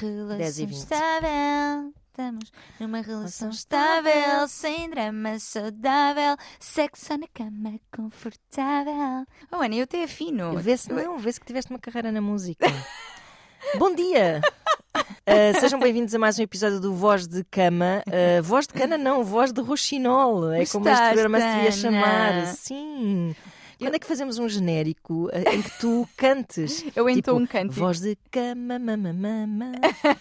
Relação estável. Estamos numa relação estável, sem drama saudável, sexo na cama confortável. Oh, Ana, eu até afino. Vê-se não, vê-se que tiveste uma carreira na música. Bom dia! Uh, sejam bem-vindos a mais um episódio do Voz de Cama. Uh, voz de Cana não, Voz de Roxinol. É como este programa se devia chamar. Sim. Quando é que fazemos um genérico uh, em que tu cantes? Eu então Tipo, um canto. Voz de cama, mama, mama.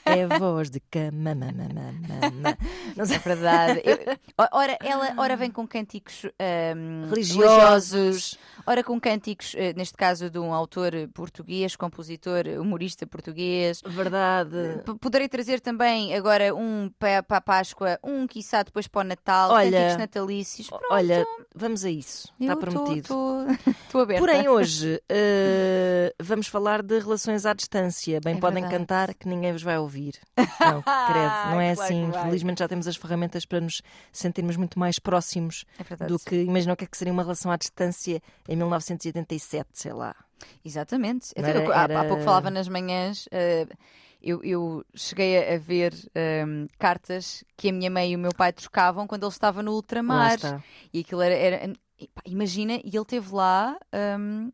É voz de cama, mama, mama. Não sei. É verdade. Eu- ora, ela, ora vem com cânticos ahm, Religiosos. ora com cânticos, eh, neste caso, de um autor português, compositor, humorista português. Verdade. P- Poderei trazer também agora um para a Páscoa, um quiçá depois para o Natal, Olha, cânticos natalícios. Pronto, Olha, vamos a isso. Está eu tô- prometido. tô- Estou aberta. Porém, hoje eh, vamos falar de relações à distância. Bem, É podem verdade. cantar que ninguém vos vai ouvir. Não, credo, não é Claro assim. Felizmente já temos as ferramentas para nos sentirmos muito mais próximos É verdade. do que imagina o que é que seria uma relação à distância em 1987, sei lá. Exatamente. Não Até era- eu- há- pouco falava nas manhãs. eh, eu, eu cheguei a, ver ehm, cartas que a minha mãe e o meu pai trocavam quando ele estava no ultramar. E aquilo era. era- imagina, e ele esteve lá um,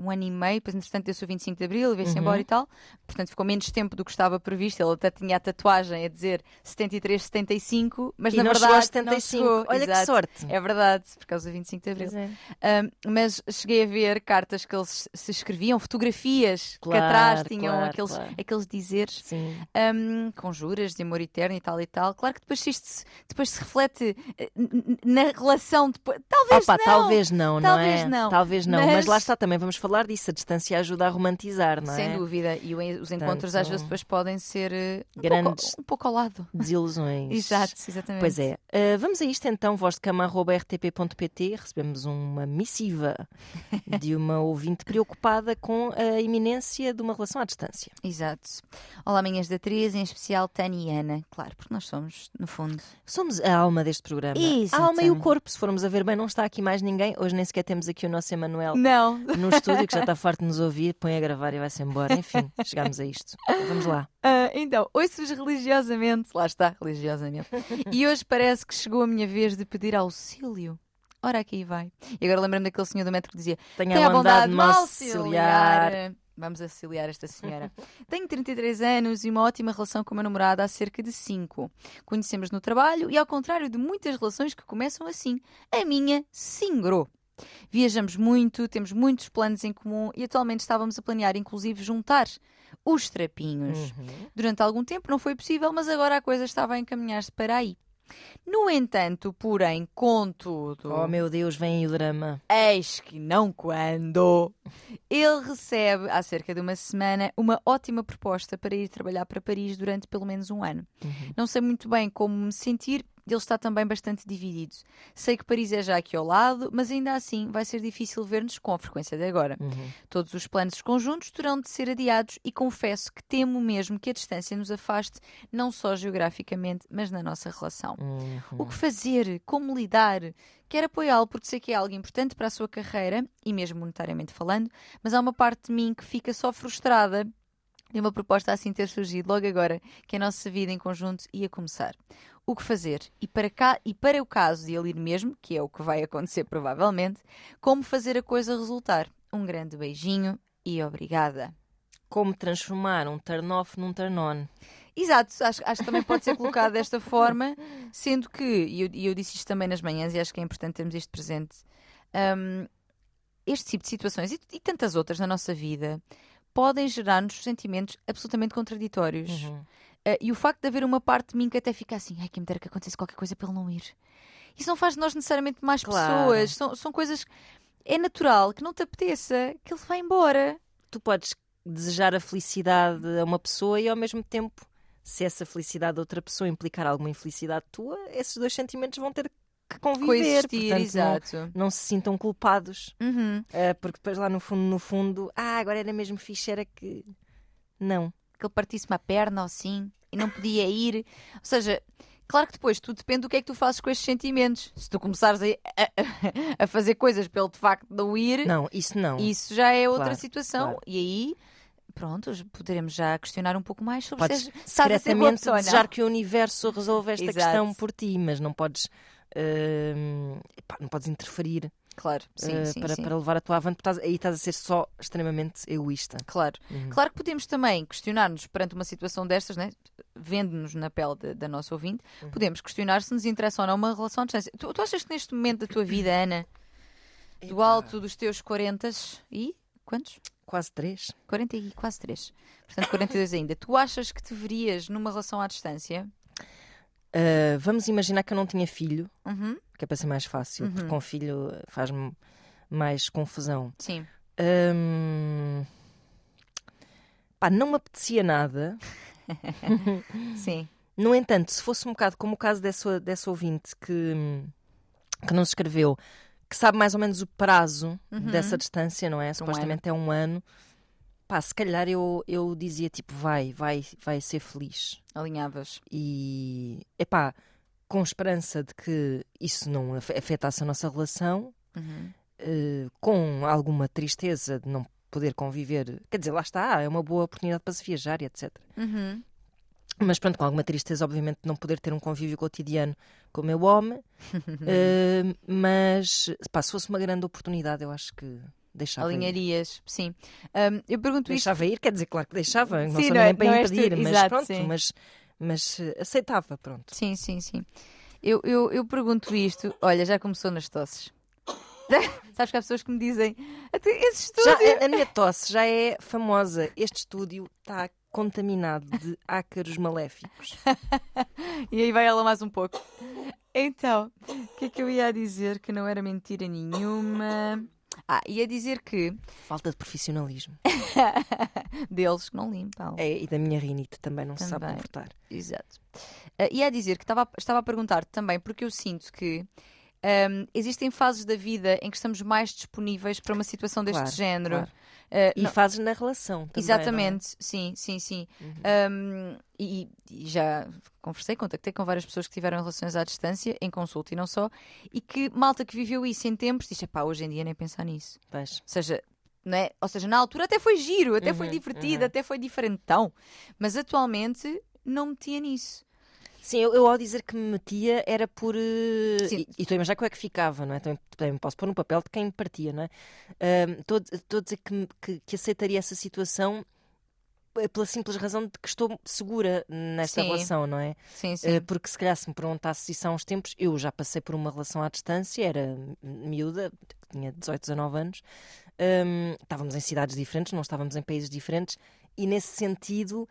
um ano e meio, depois, entretanto, deu-se o 25 de Abril, veio-se Uhum. embora e tal. Portanto, ficou menos tempo do que estava previsto. Ele até tinha a tatuagem a dizer 73, 75, mas e na não verdade. chegou aos não 75. chegou. Olha que Exato. sorte. É verdade, por causa do 25 de Abril. É. Um, mas cheguei a ver cartas que eles se escreviam, fotografias que Claro, atrás tinham claro, aqueles, claro. aqueles dizeres um, com juras de amor eterno e tal e tal. Claro que depois isto depois se reflete eh, na relação depois. Talvez Opa, não. talvez não, não Talvez é? não. Talvez não. Mas... Mas- lá está, também vamos falar disso. A distância ajuda a romantizar, não é? Sem dúvida. E os encontros às vezes depois podem ser eh, um, grandes pouco, um pouco ao lado. Desilusões. Exato, exatamente. Pois é. Uh, vamos a isto então, vozdecama.rtp.pt. Recebemos uma missiva de uma ouvinte preocupada com a iminência de uma relação à distância. Exato. Olá, minhas da Teresa, em especial Tânia e Ana. Claro, porque nós somos, no fundo. Somos a alma deste programa. Exatamente. A alma e o corpo, se formos a ver bem, não está aqui mais ninguém. Hoje nem sequer temos aqui o nosso Emanuel Não. no estúdio, que já está farto de nos ouvir, põe a gravar e vai-se embora. Enfim, chegámos a isto. Vamos lá. Ah, então, ouço-vos religiosamente. Lá está, religiosamente. e hoje parece que chegou a minha vez de pedir auxílio. Ora, aqui vai. E agora lembro-me daquele senhor do metro que dizia: Tenha Tenha a bondade de me me auxiliar. Vamos auxiliar esta senhora. Tenho 33 anos e uma ótima relação com o meu namorado há cerca de 5. Conhecemos no trabalho e, ao contrário de muitas relações que começam assim, a minha singrou. Viajamos muito, temos muitos planos em comum e atualmente estávamos a planear, inclusive, juntar os trapinhos. Uhum. Durante algum tempo não foi possível, mas agora a coisa estava a encaminhar-se para aí. No entanto, porém, contudo, Oh meu Deus, vem o drama. eis que não quando, ele recebe, há cerca de uma semana, uma ótima proposta para ir trabalhar para Paris durante pelo menos um ano. Uhum. Não sei muito bem como me sentir, ele está também bastante dividido. Sei que Paris é já aqui ao lado, mas ainda assim vai ser difícil ver-nos com a frequência de agora. Uhum. Todos os planos conjuntos terão de ser adiados e confesso que temo mesmo que a distância nos afaste, não só geograficamente, mas na nossa relação. Uhum. O que fazer? Como lidar? Quero apoiá-lo porque sei que é algo importante para a sua carreira, e mesmo monetariamente falando, mas há uma parte de mim que fica só frustrada de uma proposta assim ter surgido logo agora que a nossa vida em conjunto ia começar. O que fazer? E para, cá, e para o caso de ele ir mesmo, que é o que vai acontecer provavelmente, como fazer a coisa resultar? Um grande beijinho e obrigada. Como transformar um turn-off num turn-on. Exato, acho, acho que também pode ser colocado desta forma, sendo que, e eu, eu disse isto também nas manhãs e acho que é importante termos isto presente, hum, este tipo de situações e, e tantas outras na nossa vida podem gerar-nos sentimentos absolutamente contraditórios. Uhum. Uh, e o facto de haver uma parte de mim que até fica assim, ai, quem me dera que acontecesse qualquer coisa para ele não ir. Isso não faz de nós necessariamente mais Claro. pessoas, são, são coisas. É natural que não te apeteça que ele vá embora. Tu podes desejar a felicidade a uma pessoa e ao mesmo tempo, se essa felicidade de outra pessoa implicar alguma infelicidade tua, esses dois sentimentos vão ter que conviver. Coexistir, portanto, exato. Não, não se sintam culpados. Uhum. Ah, porque depois lá no fundo, no fundo, ah, agora era mesmo fixe, era que. Não. Que ele partisse uma perna ou assim e não podia ir. Ou seja, claro que depois tudo depende do que é que tu fazes com estes sentimentos. Se tu começares a, a- a fazer coisas pelo de facto não ir, Não, isso não. isso já é outra Claro, situação. claro. E aí pronto, poderemos já questionar um pouco mais sobre Podes se secretamente não. desejar que o universo resolva esta Exato. questão por ti, mas não podes, hum, epá, não podes interferir Claro, sim, eh, sim, para, sim. para levar a tua avante, estás- aí estás a ser só extremamente egoísta. Claro. Uhum. Claro que podemos também questionar-nos perante uma situação destas, né? vendo-nos na pele da- da nossa ouvinte, Uhum. podemos questionar se nos interessa ou não uma relação à distância. Tu, tu achas que neste momento da tua vida, Ana, do alto dos teus 40 e. quantos? Quase três. 40 e quase 3. Portanto, 42 ainda. Tu achas que te verias numa relação à distância? Uh, vamos imaginar que eu não tinha filho, Uhum. Que é para ser mais fácil, Uhum. porque com filho faz-me mais confusão. Sim. Hum, Pá, não me apetecia nada. Sim. No entanto, se fosse um bocado como o caso dessa, dessa ouvinte que, que nos escreveu, que sabe mais ou menos o prazo Uhum. dessa distância, não é? Supostamente é um ano. Pá, se calhar eu, eu dizia tipo, vai, vai, vai ser feliz. Alinhavas. E, epá, com esperança de que isso não afe- afetasse a nossa relação, Uhum. eh, com alguma tristeza de não poder conviver. Quer dizer, lá está, é uma boa oportunidade para se viajar e etc. Uhum. Mas pronto, com alguma tristeza, obviamente, de não poder ter um convívio cotidiano com o meu homem. Eh, mas, pá, se fosse uma grande oportunidade, eu acho que deixava ir. Alinharias, sim. Ahm, eu pergunto isto. Deixava ir, quer dizer, claro que deixava, não Sim, sou não é- ninguém para não tu, impedir, mas exato, pronto, sim. mas, mas eh, aceitava, pronto. Sim, sim, sim. Eu, eu, eu pergunto isto. Olha, já começou nas tosses. Sabes que há pessoas que me dizem "Até esse estúdio. Já, a, a minha tosse já é famosa. Este estúdio está contaminado de ácaros maléficos. E aí vai ela mais um pouco. Então, o que é que eu ia dizer que não era mentira nenhuma? Ah, ia dizer que Falta de profissionalismo. deles que não limpam. É, e da minha rinite também não se sabe Também. comportar. Exato. Ah, ia dizer que estava, estava a perguntar também porque eu sinto que ahm, existem fases da vida em que estamos mais disponíveis para uma situação deste Claro, género. claro. Ah, E não- fazes na relação também. Exatamente, sim, sim, sim. Uhum. Um, e, e já conversei, contactei com várias pessoas que tiveram relações à distância, em consulta e não só, e que malta que viveu isso em tempos diz: pá, hoje em dia nem pensar nisso. É? Pois. Ou seja, não é? Ou seja, na altura até foi giro, até foi Uhum, divertido, uhum. até foi diferentão, mas atualmente não metia nisso. Sim, eu, eu ao dizer que me metia era por. eh, Sim. E estou a imaginar como é que ficava, não é? Também, também posso pôr no papel de quem me partia, não é? Estou a- estou a dizer que, que, que aceitaria essa situação eh, pela simples razão de que estou segura nesta Sim. relação, não é? Sim, Eh, sim. Porque se calhar se me perguntasse isso há uns tempos, eu já passei por uma relação à distância, era miúda, tinha 18, 19 anos, Hum, estávamos em cidades diferentes, não estávamos em países diferentes, e nesse sentido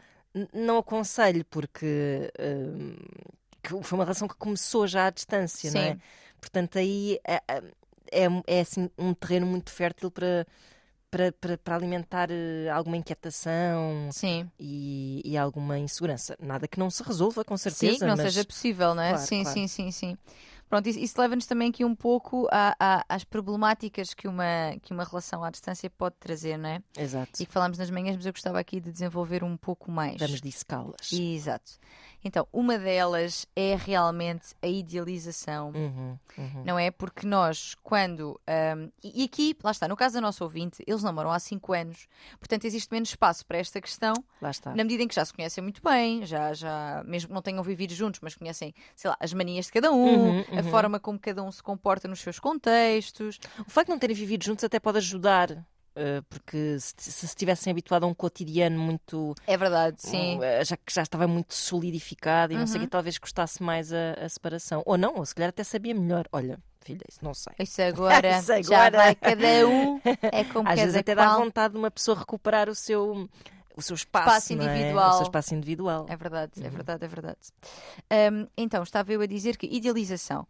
não aconselho, porque que foi uma relação que começou já à distância, não é? Sim. Portanto, aí é, é, é, assim, um terreno muito fértil para. Para, para, para alimentar eh, alguma inquietação Sim, e, e alguma insegurança. Nada que não se resolva, com certeza. sim, que não mas... seja possível, não é? Claro, sim, claro. sim, sim, sim. Pronto, isso, isso leva-nos também aqui um pouco a- a- às problemáticas que uma, que uma relação à distância pode trazer, não é? Exato. E que falámos nas manhãs, mas eu gostava aqui de desenvolver um pouco mais. Vamos dissecá-las. Exato. Então, uma delas é realmente a idealização. Uhum, uhum. Não é? Porque nós, quando. ahm, e aqui, lá está, no caso da nossa ouvinte, eles namoram há 5 anos, portanto existe menos espaço para esta questão, Lá está. na medida em que já se conhecem muito bem, já, já mesmo que não tenham vivido juntos, mas conhecem, sei lá, as manias de cada um, Uhum, a uhum. forma como cada um se comporta nos seus contextos. O facto de não terem vivido juntos até pode ajudar, porque se, se se estivessem habituado a um cotidiano muito. É verdade, sim. um, eh, já que já estava muito solidificado e não sei o Uhum. que, talvez gostasse mais a, a separação. Ou não, ou se calhar até sabia melhor. Olha, filha, isso não sei. Isso agora, Isso já agora. vai cada um, é como Às vezes até dá qual. vontade de uma pessoa recuperar o seu, o seu espaço, Espaço é? individual. O seu espaço individual. É verdade, é Uhum. verdade, é verdade. Hum, então, estava eu a dizer que idealização.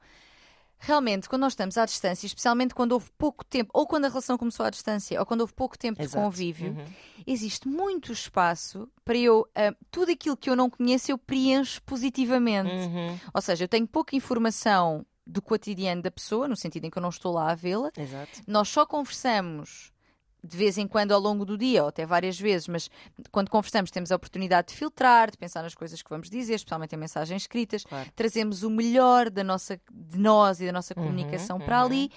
Realmente, quando nós estamos à distância, especialmente quando houve pouco tempo, ou quando a relação começou à distância, ou quando houve pouco tempo de Exato. convívio, Uhum. existe muito espaço para eu. hum, tudo aquilo que eu não conheço, eu preencho positivamente. Uhum. Ou seja, eu tenho pouca informação do cotidiano da pessoa, no sentido em que eu não estou lá a vê-la. Nós só conversamos de vez em quando ao longo do dia, ou até várias vezes, mas quando conversamos temos a oportunidade de filtrar, de pensar nas coisas que vamos dizer, especialmente em mensagens escritas, Claro. trazemos o melhor da nossa, de nós e da nossa Uhum, comunicação para uhum. ali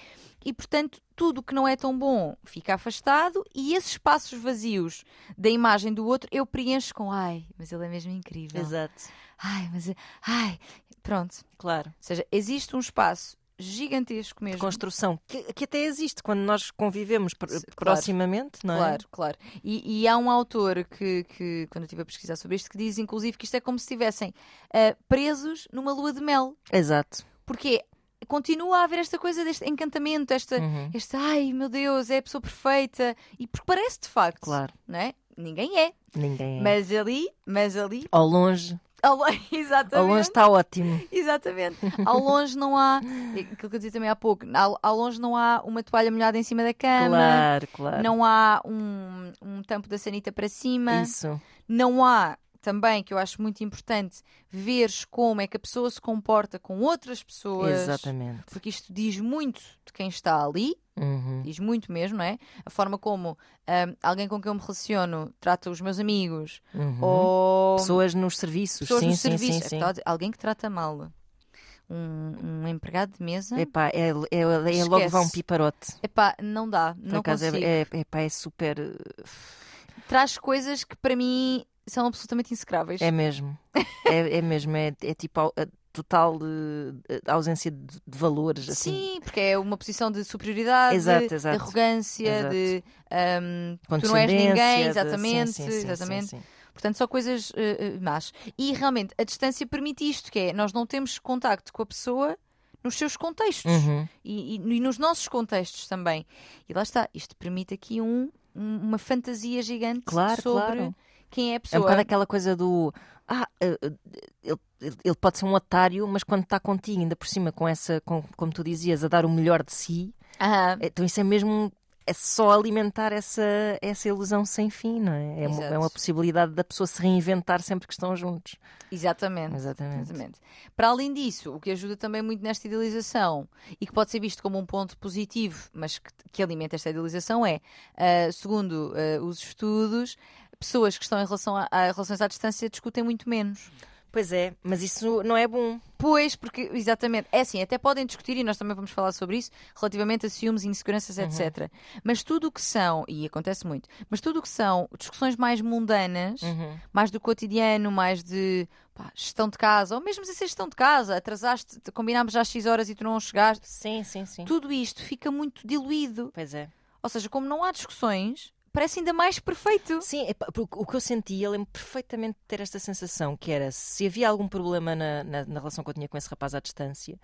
e, portanto, tudo o que não é tão bom fica afastado e esses espaços vazios da imagem do outro eu preencho com ai, mas ele é mesmo incrível. Exato. Ai, mas ai, pronto. Claro. Ou seja, existe um espaço gigantesco mesmo. Construção, que, que até existe quando nós convivemos pr- Claro. proximamente, não é? Claro, claro. E, e há um autor que, que, quando eu estive a pesquisar sobre isto, que diz inclusive que isto é como se estivessem ah, presos numa lua de mel. Exato. Porque continua a haver esta coisa deste encantamento, esta, Uhum. este ai meu Deus, é a pessoa perfeita. E porque parece de facto, Claro. não é? Ninguém é. Ninguém é. Mas ali, mas ali, Ao longe, ao longe, ao exatamente. longe está ótimo. Exatamente. Ao longe não há, aquilo que eu dizia também há pouco, ao, ao longe não há uma toalha molhada em cima da cama, Claro, claro. não há um, um tampo da sanita para cima, Isso. não há também, que eu acho muito importante, veres como é que a pessoa se comporta com outras pessoas. Exatamente. Porque isto diz muito de quem está ali, Uhum. diz muito mesmo, não é? A forma como ahm, alguém com quem eu me relaciono trata os meus amigos, Uhum. ou Pessoas nos serviços, pessoas sim, no sim, serviço. sim. Então, alguém que trata mal um, um empregado de mesa. Epá, é, é, é logo vá um piparote. Epá, não dá, Por não acaso consigo. é, é, epá, é super. Traz coisas que para mim são absolutamente execráveis. É mesmo. É, é mesmo. É, é tipo a, a total de, de ausência de, de valores. Assim. Sim, porque é uma posição de superioridade, Exato, de exato. arrogância, Exato. de ahm, tu não és ninguém, de- exatamente, sim, sim, sim, exatamente. sim, sim. Portanto, só coisas eh, más. E realmente a distância permite isto, que é nós não temos contacto com a pessoa nos seus contextos Uhum. e, e- e nos nossos contextos também. E lá está, isto permite aqui um, um- uma fantasia gigante Claro, sobre claro. Quem é a É um pessoa. bocado aquela coisa do. Ah, eh, eh, ele, ele- pode ser um otário, mas quando está contigo, ainda por cima, com essa, com, como tu dizias, a dar o melhor de si, Aham. então isso é mesmo. É só alimentar essa, essa ilusão sem fim, não é? É uma, é uma possibilidade da pessoa se reinventar sempre que estão juntos. Exatamente. Exatamente. Exatamente. Para além disso, o que ajuda também muito nesta idealização e que pode ser visto como um ponto positivo, mas que, que alimenta esta idealização é, ah, segundo ah, os estudos, pessoas que estão em relação a, a relações à distância discutem muito menos. Pois é, mas isso não é bom. Pois, porque, exatamente, é assim, até podem discutir, e nós também vamos falar sobre isso, relativamente a ciúmes, inseguranças, etc. Mas tudo o que são, e acontece muito, mas tudo o que são discussões mais mundanas, Uhum. mais do cotidiano, mais de pá, gestão de casa, ou mesmo ser gestão de casa, atrasaste, combinámos já às X horas e tu não chegaste, Sim, sim, sim. tudo isto fica muito diluído. Pois é. Ou seja, como não há discussões, parece ainda mais perfeito. Sim, porque o que eu sentia, lembro perfeitamente de ter esta sensação, que era se havia algum problema na, na, na relação que eu tinha com esse rapaz à distância,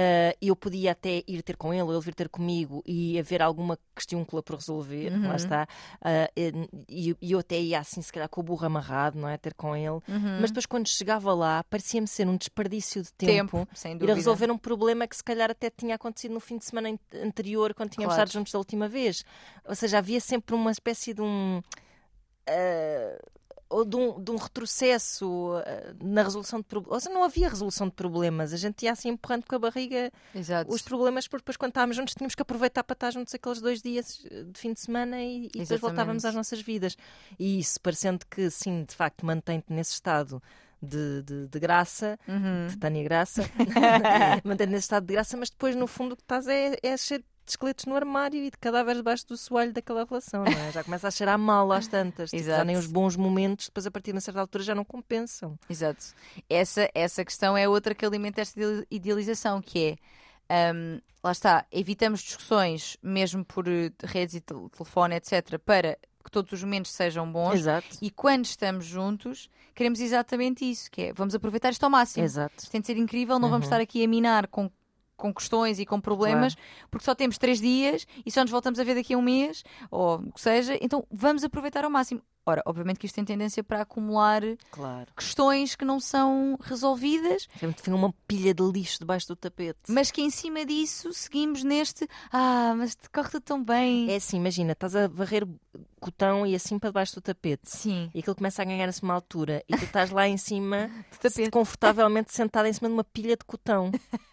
ah, eu podia até ir ter com ele, ou ele vir ter comigo e haver alguma questões por resolver, Uhum. lá está. Ah, e, eu até ia assim, se calhar com o burro amarrado, não é? Ter com ele. Uhum. Mas depois, quando chegava lá, parecia-me ser um desperdício de tempo. sem Ir a resolver um problema que se calhar até tinha acontecido no fim de semana an- anterior, quando tínhamos Claro. estado juntos da última vez. Ou seja, havia sempre uma espécie de um. ah, ou de um, de um retrocesso ah, na resolução de problemas. Ou seja, não havia resolução de problemas. A gente ia assim empurrando com a barriga Exato. os problemas, porque depois, quando estávamos juntos, tínhamos que aproveitar para estar juntos aqueles dois dias eh, de fim de semana e, e depois voltávamos às nossas vidas. E isso, parecendo que, sim, de facto, mantém-te nesse estado de, de, de graça, Uhum. de Tânia Graça, mantém-te nesse estado de graça, mas depois, no fundo, o que estás é, é cheio de esqueletos no armário e de cadáveres debaixo do soalho daquela relação, não é? Já começa a cheirar mal às tantas. Tipo, já nem os bons momentos, depois a partir de uma certa altura, já não compensam. Exato. Essa, essa questão é outra que alimenta esta ideali- idealização, que é, hum, lá está, evitamos discussões, mesmo por eh, redes e tel- telefone, etc., para que todos os momentos sejam bons. Exato. E quando estamos juntos, queremos exatamente isso, que é, vamos aproveitar isto ao máximo. Exato. Isto tem de ser incrível, não vamos Uhum. estar aqui a minar com, com questões e com problemas, porque só temos três dias e só nos voltamos a ver daqui a um mês, ou o que seja, então vamos aproveitar ao máximo. Ora, obviamente que isto tem tendência para acumular Claro. questões que não são resolvidas, Sempre tem uma pilha de lixo debaixo do tapete. mas que em cima disso seguimos neste ah, mas te corre tudo tão bem. É assim, imagina, estás a varrer cotão e assim para debaixo do tapete. Sim, E aquilo começa a ganhar-se uma altura e tu estás lá em cima, confortavelmente sentada em cima de uma pilha de cotão.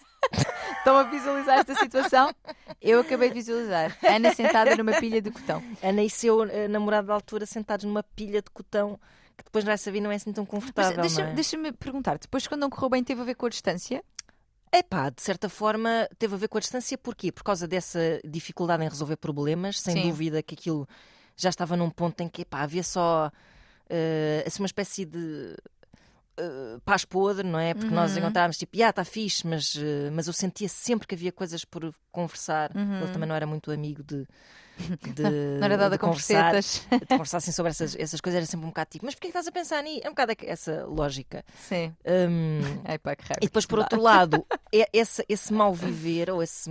Estão a visualizar esta situação? Eu acabei de visualizar. Ana sentada numa pilha de cotão. Ana e seu eh, namorado da altura sentados numa pilha de cotão que depois nessa vida não é assim tão confortável. deixa- não é? deixa-me perguntar, depois quando não correu bem teve a ver com a distância? É pá, de certa forma teve a ver com a distância, porquê? Por causa dessa dificuldade em resolver problemas, sem Sim. dúvida que aquilo já estava num ponto em que epá, havia só eh, assim, uma espécie de eh, paz podre, não é? Porque nós Uhum. encontrávamos tipo, ah, está fixe, mas, eh, mas eu sentia sempre que havia coisas por conversar. Ele também não era muito amigo de. de Uhum. Não era dada de a conversar, de conversar assim, sobre essas, essas coisas, era sempre um bocado tipo, mas porquê que estás a pensar nisso? É um bocado essa lógica. Sim. Hum, Ai, pá, que raiva. e depois, por outro lado, é- esse, esse mal viver, ou esse.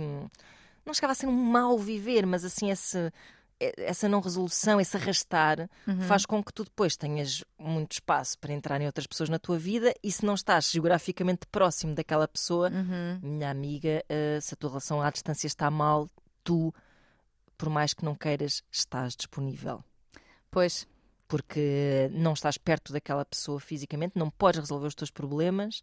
Não chegava a ser um mal viver, mas assim, esse, essa não resolução, esse arrastar, faz com que tu depois tenhas muito espaço para entrar em outras pessoas na tua vida e se não estás geograficamente próximo daquela pessoa, Uhum. minha amiga, eh, se a tua relação à distância está mal, tu, por mais que não queiras, estás disponível. Pois, porque não estás perto daquela pessoa fisicamente, não podes resolver os teus problemas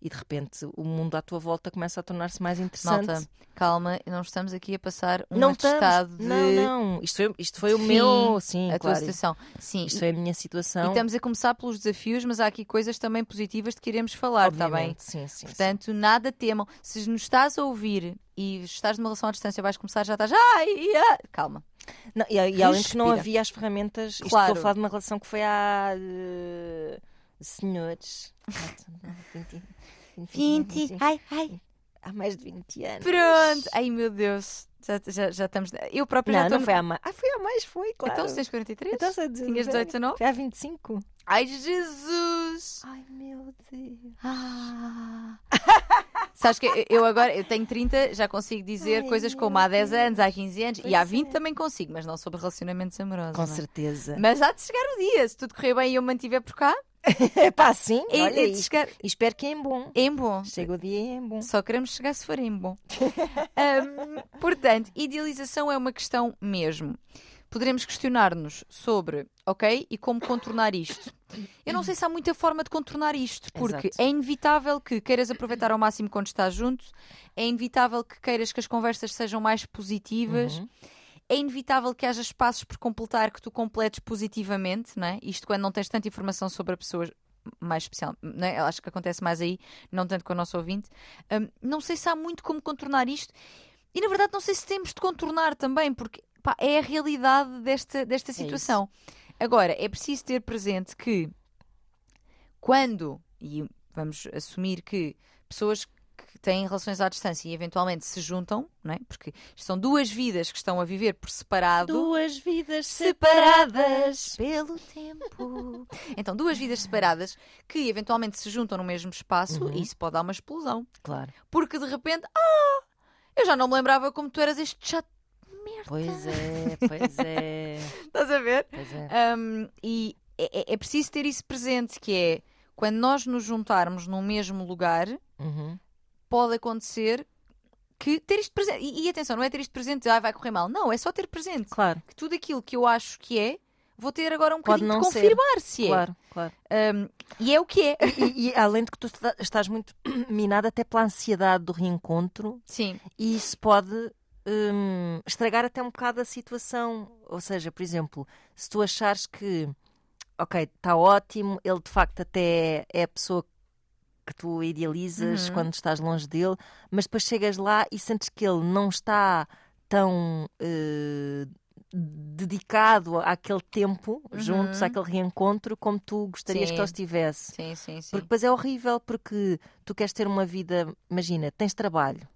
e de repente o mundo à tua volta começa a tornar-se mais interessante. malta, calma, não estamos aqui a passar um não estamos, de não, não, isto foi, isto foi o fim meu, sim, a tua claro. situação. Sim, Isto e, foi a minha e situação. estamos a começar pelos desafios, mas há aqui coisas também positivas de que iremos falar, está bem? Sim, sim, sim. Portanto, nada temam. Se nos estás a ouvir e estás numa relação à distância, vais começar, já estás. Ai, ai. Calma. Não, e, e além de que não havia as ferramentas, isto Claro. estou a falar de uma relação que foi há eh, senhores. 20, 20, Ai, ai. há mais de 20 anos. Pronto. Ai, meu Deus. Já, já, já estamos. Eu própria já Não, estou. não foi há mais. Ah, foi há mais, foi, claro. Então, se tens 43? Então, se Tinhas 18, 19? Foi há 25. Ai, Jesus! Ai, meu Deus. Ah. Sabes que eu agora, eu tenho 30, já consigo dizer Ai, coisas como há 10 anos, há 15 anos, e Pois há é. 20 também consigo, mas não sobre relacionamentos amorosos. Com é? certeza. Mas há de chegar o dia, se tudo correr bem e eu mantiver por cá, É pá, sim. é, olha, é e- chegar e espero que é em bom. em bom. Chega o dia em bom. Só queremos chegar se for em bom. Ahm, portanto, idealização é uma questão mesmo. Poderemos questionar-nos sobre, ok, e como contornar isto. Eu não sei se há muita forma de contornar isto, porque Exato. é inevitável que queiras aproveitar ao máximo quando estás junto, é inevitável que queiras que as conversas sejam mais positivas, Uhum. É inevitável que haja espaços por completar que tu completes positivamente, não é? Isto quando não tens tanta informação sobre a pessoa mais especial, não é? Eu acho que acontece mais aí, não tanto com o nosso ouvinte. Hum, não sei se há muito como contornar isto e na verdade não sei se temos de contornar também, porque pá, é a realidade desta, desta situação. Agora, é preciso ter presente que quando, e vamos assumir que pessoas que têm relações à distância e eventualmente se juntam, não é? porque são duas vidas que estão a viver por separado. Duas vidas separadas pelo tempo. Então, duas vidas separadas que eventualmente se juntam no mesmo espaço Uhum. e isso pode dar uma explosão. Claro. Porque de repente, ah, eu já não me lembrava como tu eras este chato. de Merda. Pois é, pois é. Estás a ver? Pois é. Um, e é, é- é preciso ter isso presente, que é quando nós nos juntarmos num mesmo lugar, Uhum. Pode acontecer que ter isto presente. E, e atenção, não é ter isto presente, ah, vai correr mal. Não, é só ter presente Claro, que tudo aquilo que eu acho que é, vou ter agora um Pode bocadinho de não ser. confirmar se é. claro, claro. Um, e é o que é. E, e além de que tu está- estás muito minada até pela ansiedade do reencontro, Sim. e isso pode hum, estragar até um bocado a situação. Ou seja, por exemplo, se tu achares que, ok, está ótimo, ele de facto até é a pessoa que tu idealizas Uhum. quando estás longe dele, mas depois chegas lá e sentes que ele não está tão eh, dedicado àquele tempo juntos, Uhum. àquele reencontro, como tu gostarias Sim. que ele estivesse. Sim, sim, sim. Porque depois é horrível, porque tu queres ter uma vida, imagina, tens trabalho,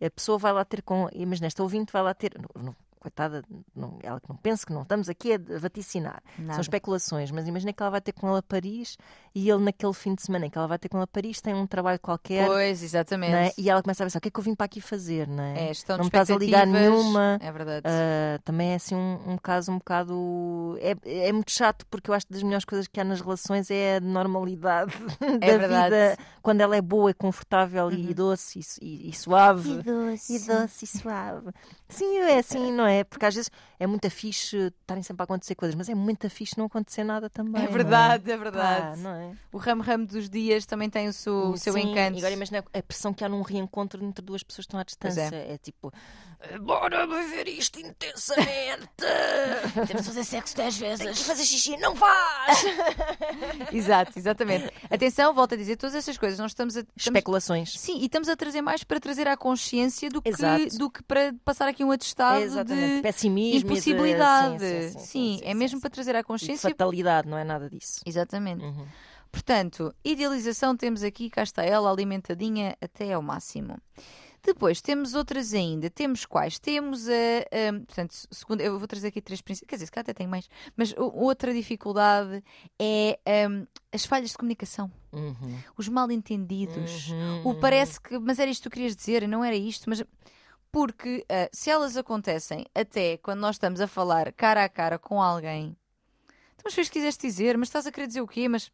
a pessoa vai lá ter com, imagina, esta ouvinte vai lá ter, não- não- coitada, não, ela que não pensa que não estamos aqui a vaticinar, Nada. são especulações, mas imagina que ela vai ter com ele a Paris e ele naquele fim de semana em que ela vai ter com ele a Paris tem um trabalho qualquer, Pois, exatamente. e ela começa a pensar, o que é que eu vim para aqui fazer, não é? Estão não me estás a ligar nenhuma. É verdade. Ah, também é assim um, um caso um bocado. É, é muito chato porque eu acho que das melhores coisas que há nas relações é a normalidade da É verdade. Uhum. vida quando ela é boa, é confortável e doce e, e- e suave. doce. E doce e suave. Sim, é assim, não é? É? Porque às vezes é muito fixe estarem sempre a acontecer coisas, mas é muito fixe não acontecer nada também. É verdade, não é verdade. Pá, é? O ramo-ramo dos dias também tem o seu, o seu Sim, encanto. E agora imagina a pressão que há num reencontro entre duas pessoas que estão à é. distância. É. tipo, bora viver isto intensamente. Temos de fazer sexo 10 Tem que vezes. fazer xixi, não faz! Exato, exatamente. Atenção, volto a dizer, todas estas coisas nós estamos a. Estamos... Especulações. Sim, e estamos a trazer mais para trazer à consciência do que, do que para passar aqui um atestado Exatamente. Pessimismo. e de- impossibilidade. Sim, sim, sim, sim, é mesmo para trazer à E consciência. fatalidade, não é nada disso. Exatamente. Uhum. Portanto, idealização temos aqui, cá está ela, alimentadinha até ao máximo. Depois temos outras ainda. Temos quais? Temos a. a- portanto, segundo, eu vou trazer aqui três princípios. Quer dizer, se calhar até tenho mais. Mas outra dificuldade é hum, as falhas de comunicação, Uhum. os mal-entendidos. Uhum. O parece que. Mas era isto que tu querias dizer, não era isto, mas. Porque ah, se elas acontecem até quando nós estamos a falar cara a cara com alguém, então, mas fez o que quiseste dizer, mas estás a querer dizer o quê? Mas.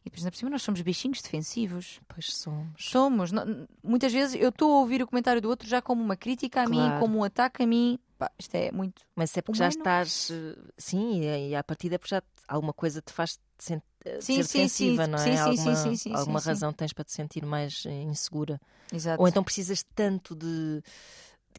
E depois, na por cima, nós somos bichinhos defensivos. Pois somos. Somos. Não- Muitas vezes eu estou a ouvir o comentário do outro já como uma crítica a mim, Claro. como um ataque a mim. Pá, isto é muito. Mas é porque já Humano. estás. eh, Sim, e, à partida é porque já alguma coisa te faz te sen- eh, Sim, sim, defensiva, sim. não é? Sim, sim, alguma sim, sim, sim, alguma razão tens para te sentir mais insegura. Exato. Ou então precisas tanto de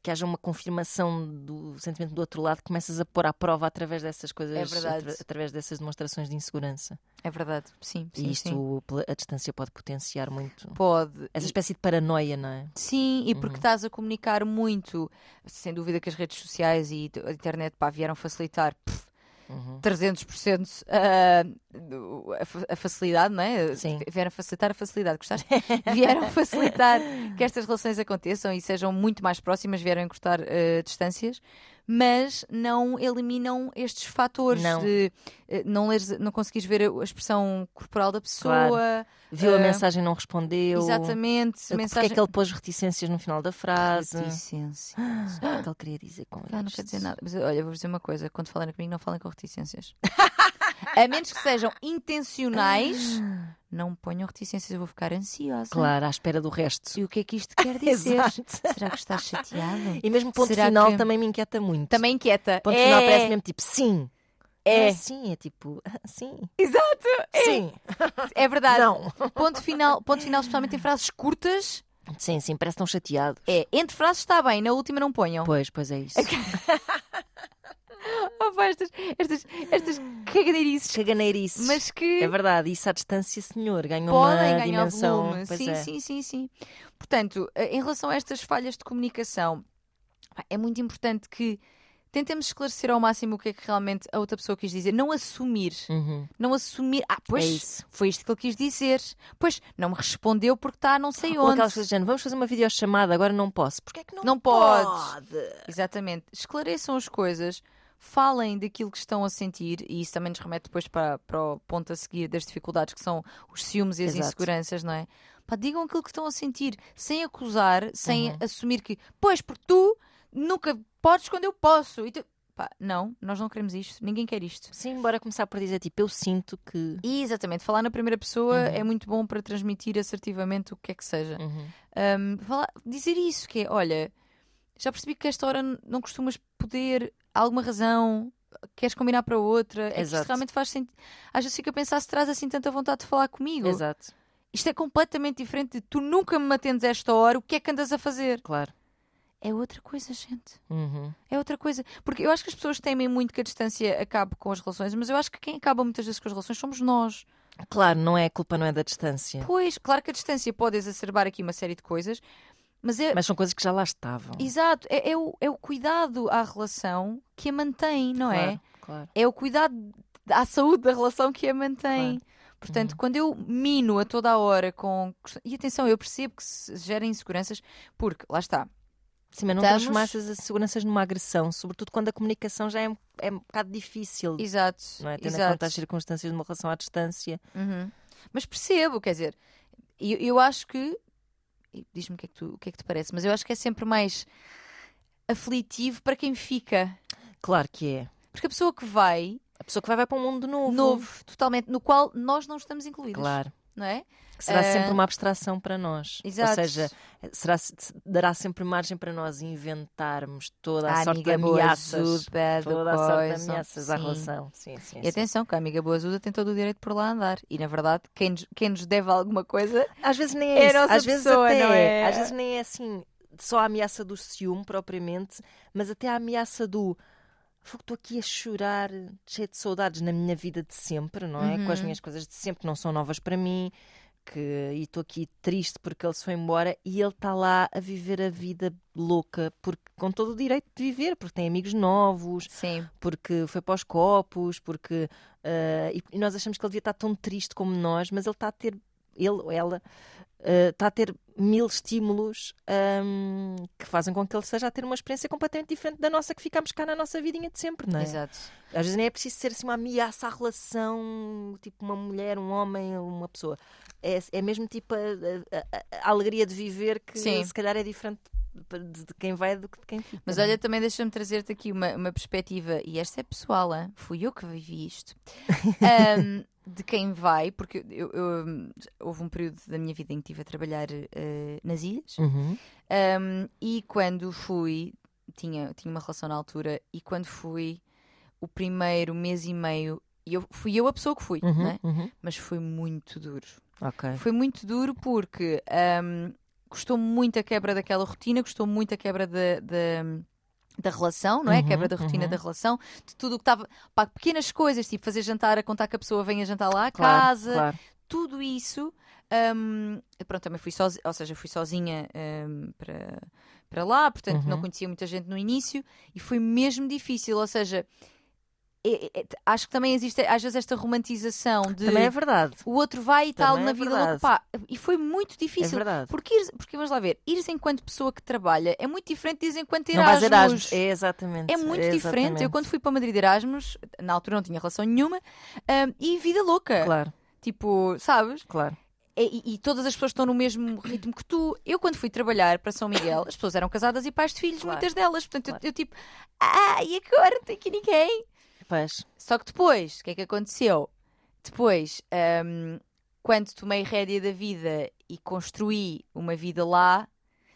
que haja uma confirmação do sentimento do outro lado que começas a pôr à prova através dessas coisas, É atra- através dessas demonstrações de insegurança. É verdade. Sim, sim, e isto, sim. a distância pode potenciar muito. Pode. Essa E- espécie de paranoia, não é? Sim, e porque Uhum. estás a comunicar muito, sem dúvida que as redes sociais e a internet pá, vieram facilitar pff, Uhum. 300% ah, do- a, a facilidade, não é? Sim. Vieram facilitar a facilidade, gostaste? Vieram facilitar que estas relações aconteçam e sejam muito mais próximas, vieram encurtar ah, distâncias, mas não eliminam estes fatores Não. de eh, não, leres, não conseguires ver a expressão corporal da pessoa. Viu a Ah, mensagem e não respondeu. Exatamente. Porque mensagem... é que ele pôs reticências no final da frase? Reticências. O que é que ele queria dizer com Ah, não quer dizer nada. Mas olha, vou dizer uma coisa: quando falarem comigo, não falem com reticências. A menos que sejam intencionais, não me ponham reticências, eu vou ficar ansiosa. Claro, à espera do resto. E o que é que isto quer dizer? Será que estás chateado? E mesmo ponto Será final que- também me inquieta muito. Também inquieta. Ponto é... final parece mesmo tipo sim. É. Não é sim, é tipo ah, sim. Exato, Sim. é verdade. Não. Ponto final, ponto final, especialmente em frases curtas. Sim, sim, parece tão chateado. É, entre frases está bem, na última não ponham. Pois, pois é isso. Pá, estas, estas, estas caganeirices. Chaganeirices. Mas que É verdade, isso à distância, senhor, ganha podem uma ganhar dimensão. volume. Sim, é. sim, sim, sim. Portanto, eh, em relação a estas falhas de comunicação, é muito importante que tentemos esclarecer ao máximo o que é que realmente a outra pessoa quis dizer. Não assumir. Uhum. Não assumir. Ah, pois, É foi isto que ele quis dizer. Pois, não me respondeu porque está não sei Ou onde. aquelas coisas do género, vamos fazer uma videochamada, agora não posso. Porquê é que não, Não podes. pode? Exatamente. Esclareçam as coisas, falem daquilo que estão a sentir, e isso também nos remete depois para, para o ponto a seguir das dificuldades que são os ciúmes e as Exato. inseguranças, não é? Pá, digam aquilo que estão a sentir, sem acusar, sem Uhum. assumir que, pois, porque tu nunca podes quando eu posso. E tu... Pá, não, nós não queremos isto, ninguém quer isto. Sim, bora começar por dizer, tipo, eu sinto que... Exatamente, falar na primeira pessoa Uhum. é muito bom para transmitir assertivamente o que é que seja. Uhum. Um, falar- dizer isso, que é, olha, já percebi que esta hora não costumas poder, alguma razão, queres combinar para outra, é que isto Exato. realmente faz sentido. Às vezes fico a pensar se traz assim tanta vontade de falar comigo. Exato, Isto é completamente diferente de tu nunca me atendes a esta hora, o que é que andas a fazer? claro. É outra coisa, gente. Uhum. É outra coisa. Porque eu acho que as pessoas temem muito que a distância acabe com as relações, mas eu acho que quem acaba muitas vezes com as relações somos nós. Claro, não é a culpa, não é da distância. Pois, claro que a distância pode exacerbar aqui uma série de coisas, mas é, Mas são coisas que já lá estavam. Exato, é, é o, é o cuidado à relação que a mantém, não é? Claro, Claro. É o cuidado à saúde da relação que a mantém. Portanto, Uhum. quando eu mino a toda a hora com. E atenção, eu percebo que se gerem inseguranças, porque, lá está, Sim, mas não Estamos- transformar essas inseguranças numa agressão, sobretudo quando a comunicação já é, um- é um bocado difícil, exato. não é? Tendo em exato. conta as circunstâncias de uma relação à distância. Uhum. Mas percebo, quer dizer, eu, eu acho que. E Diz-me o que, é que tu- o que é que te parece, mas eu acho que é sempre mais aflitivo para quem fica. Claro que é. Porque a pessoa que vai, A pessoa que vai vai para um mundo novo. novo, totalmente, no qual nós não estamos incluídos. Claro. Não é? Que será Ah, sempre uma abstração para nós. exato. Ou seja, será, dará sempre margem para nós inventarmos toda a, A sorte de ameaças. Toda a sorte de ameaças à Sim. relação. Sim, sim, E atenção, que a amiga boazuda tem todo o direito por lá andar. E na verdade, quem nos, quem nos deve alguma coisa Às vezes nem É é, isso. Às vezes pessoa, até não é? Às vezes nem é assim só a ameaça do ciúme propriamente, mas até a ameaça do "Fogo, estou aqui a chorar, cheio de saudades na minha vida de sempre, não é? Com as Uhum. minhas coisas de sempre que não são novas para mim. Que, e estou aqui triste porque ele se foi embora e ele está lá a viver a vida louca, porque, com todo o direito de viver, porque tem amigos novos, Sim, porque foi para os copos, porque e, e nós achamos que ele devia estar tão triste como nós, mas ele está a ter, ele ou ela, está a ter mil estímulos ahm, que fazem com que ele esteja a ter uma experiência completamente diferente da nossa que ficamos cá na nossa vidinha de sempre, não é? exato. Às vezes nem é preciso ser assim uma ameaça à relação, tipo uma mulher, um homem, uma pessoa. É, é mesmo tipo a, a- a- a alegria de viver que Sim. se calhar é diferente de, quem vai do que de quem fica. Mas é? olha, também deixa-me trazer-te aqui uma, uma perspectiva, e esta é pessoal, hein? fui eu que vivi isto, Ahm, de quem vai, porque eu, eu, houve um período da minha vida em que estive a trabalhar eh, nas ilhas, Uhum. Ahm, e quando fui, tinha, tinha uma relação na altura, e quando fui, o primeiro mês e meio, eu, fui eu a pessoa que fui, Uhum, não é? uhum. mas foi muito duro. Ok. Foi muito duro porque hum, custou muito a quebra daquela rotina, custou muito a quebra da, da, relação, não é? A Uhum, quebra da rotina uhum. da relação, de tudo o que estava. pá, pequenas coisas, tipo fazer jantar, a contar que a pessoa venha jantar lá à Claro, casa, claro. tudo isso. hum, pronto, também fui sozinha, ou seja, fui sozinha hum, para, para lá, portanto não Uhum. conhecia muita gente no início e foi mesmo difícil, ou seja. É- é- acho que também existe às vezes esta romantização de Também é verdade. o outro vai e tal na é vida louca. Pá, e foi muito É difícil. verdade. porque, porque vamos lá ver, ires enquanto pessoa que trabalha é muito diferente de ires enquanto Erasmus. Erasmus. É exatamente. É muito diferente. Eu, quando fui para Madrid Erasmus, na altura não tinha relação nenhuma, hum, e vida louca. Claro, Tipo, sabes? claro. E, e- todas as pessoas estão no mesmo ritmo que tu. Eu, quando fui trabalhar para São Miguel, as pessoas eram casadas e pais de filhos, Claro. muitas delas. Portanto, eu- Claro. eu, tipo, ah, e agora não tem aqui ninguém. Só que depois, o que é que aconteceu? Depois, hum, quando tomei rédea da vida e construí uma vida lá,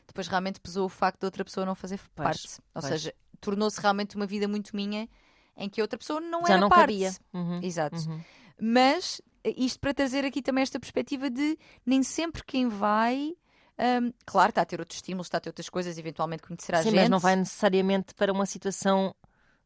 depois realmente pesou o facto de outra pessoa não fazer Pois, parte. Ou pois. seja, tornou-se realmente uma vida muito minha em que outra pessoa não Já era não parte. cabia. Uhum, Exato. uhum. Mas eh, isto para trazer aqui também esta perspectiva de nem sempre quem vai. hum, claro, está a ter outros estímulos, está a ter outras coisas, eventualmente conhecerá Sim, gente. mas não vai necessariamente para uma situação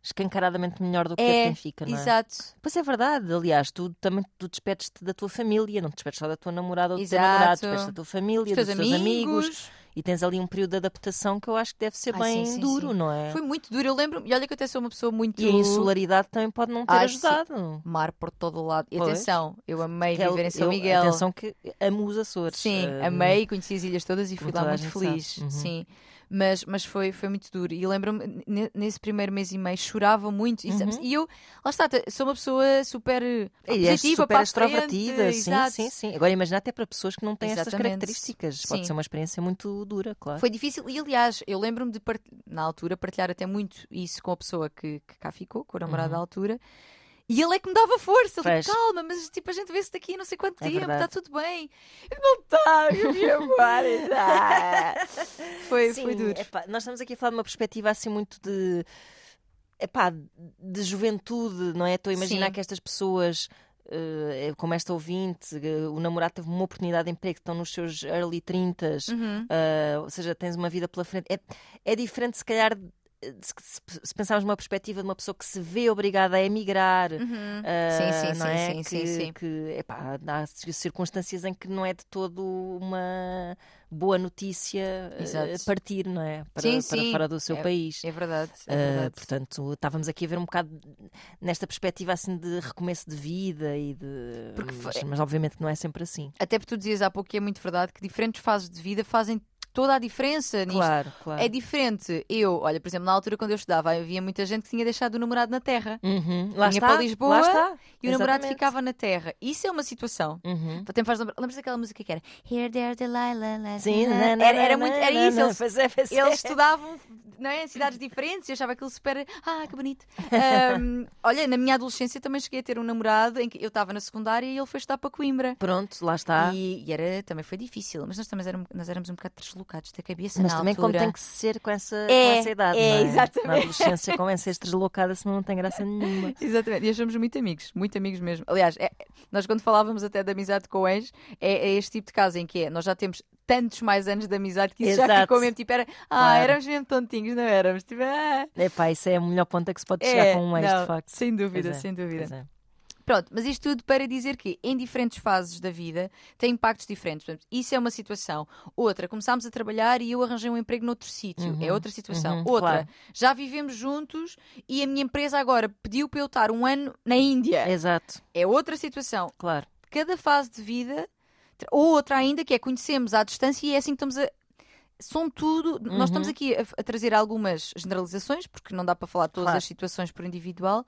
escancaradamente melhor do que a de É, quem fica, não é? Exato. Pois é verdade, aliás, tu também tu despedes-te da tua família, não te despedes só da tua namorada ou do teu Exato. namorado, despedes da tua família, Os teus dos teus amigos. amigos. e tens ali um período de adaptação que eu acho que deve ser Ai, bem sim, sim, duro, sim. não é? Foi muito duro, eu lembro-me. E olha que eu até sou uma pessoa muito. E a insularidade também pode não ter Ai, ajudado. Mar por todo o lado. E Pois. atenção, eu amei Que é viver em São eu- Miguel. Atenção que amo os Açores. Sim, Eh, amei, conheci as ilhas todas e fui lá a muito feliz. Uhum. Sim. Mas, mas foi, foi muito duro. E lembro-me, ne- nesse primeiro mês e meio, chorava muito. E, Uhum. e eu, lá está, sou uma pessoa super E positiva, super para a frente, extrovertida, sim, exato. sim, sim. Agora imagina até para pessoas que não têm Exatamente. características. Pode Sim. ser uma experiência muito dura, claro. Foi difícil, e aliás, eu lembro-me de, part- na altura, partilhar até muito isso com a pessoa que, que cá ficou, com o namorado da altura, e ele é que me dava força. Ele tipo, calma, mas tipo, a gente vê-se daqui não sei quanto É tempo, está tudo bem. Eu, não está, eu vi agora. tá." foi, Sim, foi duro. epá, nós estamos aqui a falar de uma perspectiva assim muito de. Epá, de juventude, não é? Estou a imaginar Sim. que estas pessoas, eh, como esta ouvinte, eh, o namorado teve uma oportunidade de emprego, estão nos seus early 30 Uhum. Uh, ou seja, tens uma vida pela frente. É, é diferente, se calhar, se, se- pensarmos numa perspectiva de uma pessoa que se vê obrigada a emigrar. Uhum. uh, Sim, sim, não sim, é? sim, que, sim, sim. que, epá, há circunstâncias em que não é de todo uma boa notícia uh, Exato. partir, não é? Para, Sim, para sim. fora do seu É- país. É verdade, é Uh, verdade. portanto, estávamos aqui a ver um bocado nesta perspectiva assim de recomeço de vida e de. Porque mas, mas obviamente não é sempre assim. Até porque tu dizias há pouco que é muito verdade que diferentes fases de vida fazem toda a diferença nisto. Claro, claro. É diferente. Eu, olha, por exemplo, na altura quando eu estudava, havia muita gente que tinha deixado o namorado na terra. Uhum. Lá Vinha está, para Lisboa lá está. E o namorado ficava na terra. Isso é uma situação. Uhum. Lembrar. Lembras daquela música que era Here, there, Delilah, la, Sim, era, era muito, era isso. Eles, Pois é, pois é. eles estudavam não é? em cidades diferentes e achava aquilo super. Ah, que bonito. Ahm, olha, na minha adolescência também cheguei a ter um namorado em que eu estava na secundária e ele foi estudar para Coimbra. Pronto, lá está. E, e era, também foi difícil, mas nós também éramos, nós éramos um bocado deslocados da cabeça Mas na também como altura. tem que ser com essa, É, com essa idade, é, não é? exatamente. Na adolescência convém seres deslocada, senão não tem graça nenhuma. Exatamente, e achamos muito amigos, muito amigos mesmo. Aliás, é- nós quando falávamos até de amizade com o ex, é, é este tipo de caso em que é, nós já temos tantos mais anos de amizade que isso já Exato. ficou mesmo tipo, era, ah, Claro. éramos mesmo tontinhos, não éramos? Tipo, ah. Epá, isso é a melhor ponta que se pode É, chegar com um ex, não, de facto. Sem dúvida, é, sem dúvida. É. Pronto, mas isto tudo para dizer que em diferentes fases da vida tem impactos diferentes. Portanto, isso é uma situação. Outra, começámos a trabalhar e eu arranjei um emprego noutro sítio. Uhum, É outra situação. uhum, outra, claro. já vivemos juntos e a minha empresa agora pediu para eu estar um ano na Índia. Exato, É outra situação. claro. Cada fase de vida, ou outra ainda, que é conhecemos à distância e é assim que estamos a. São tudo. Nós Uhum. estamos aqui a, a trazer algumas generalizações, porque não dá para falar todas Claro. as situações por individual.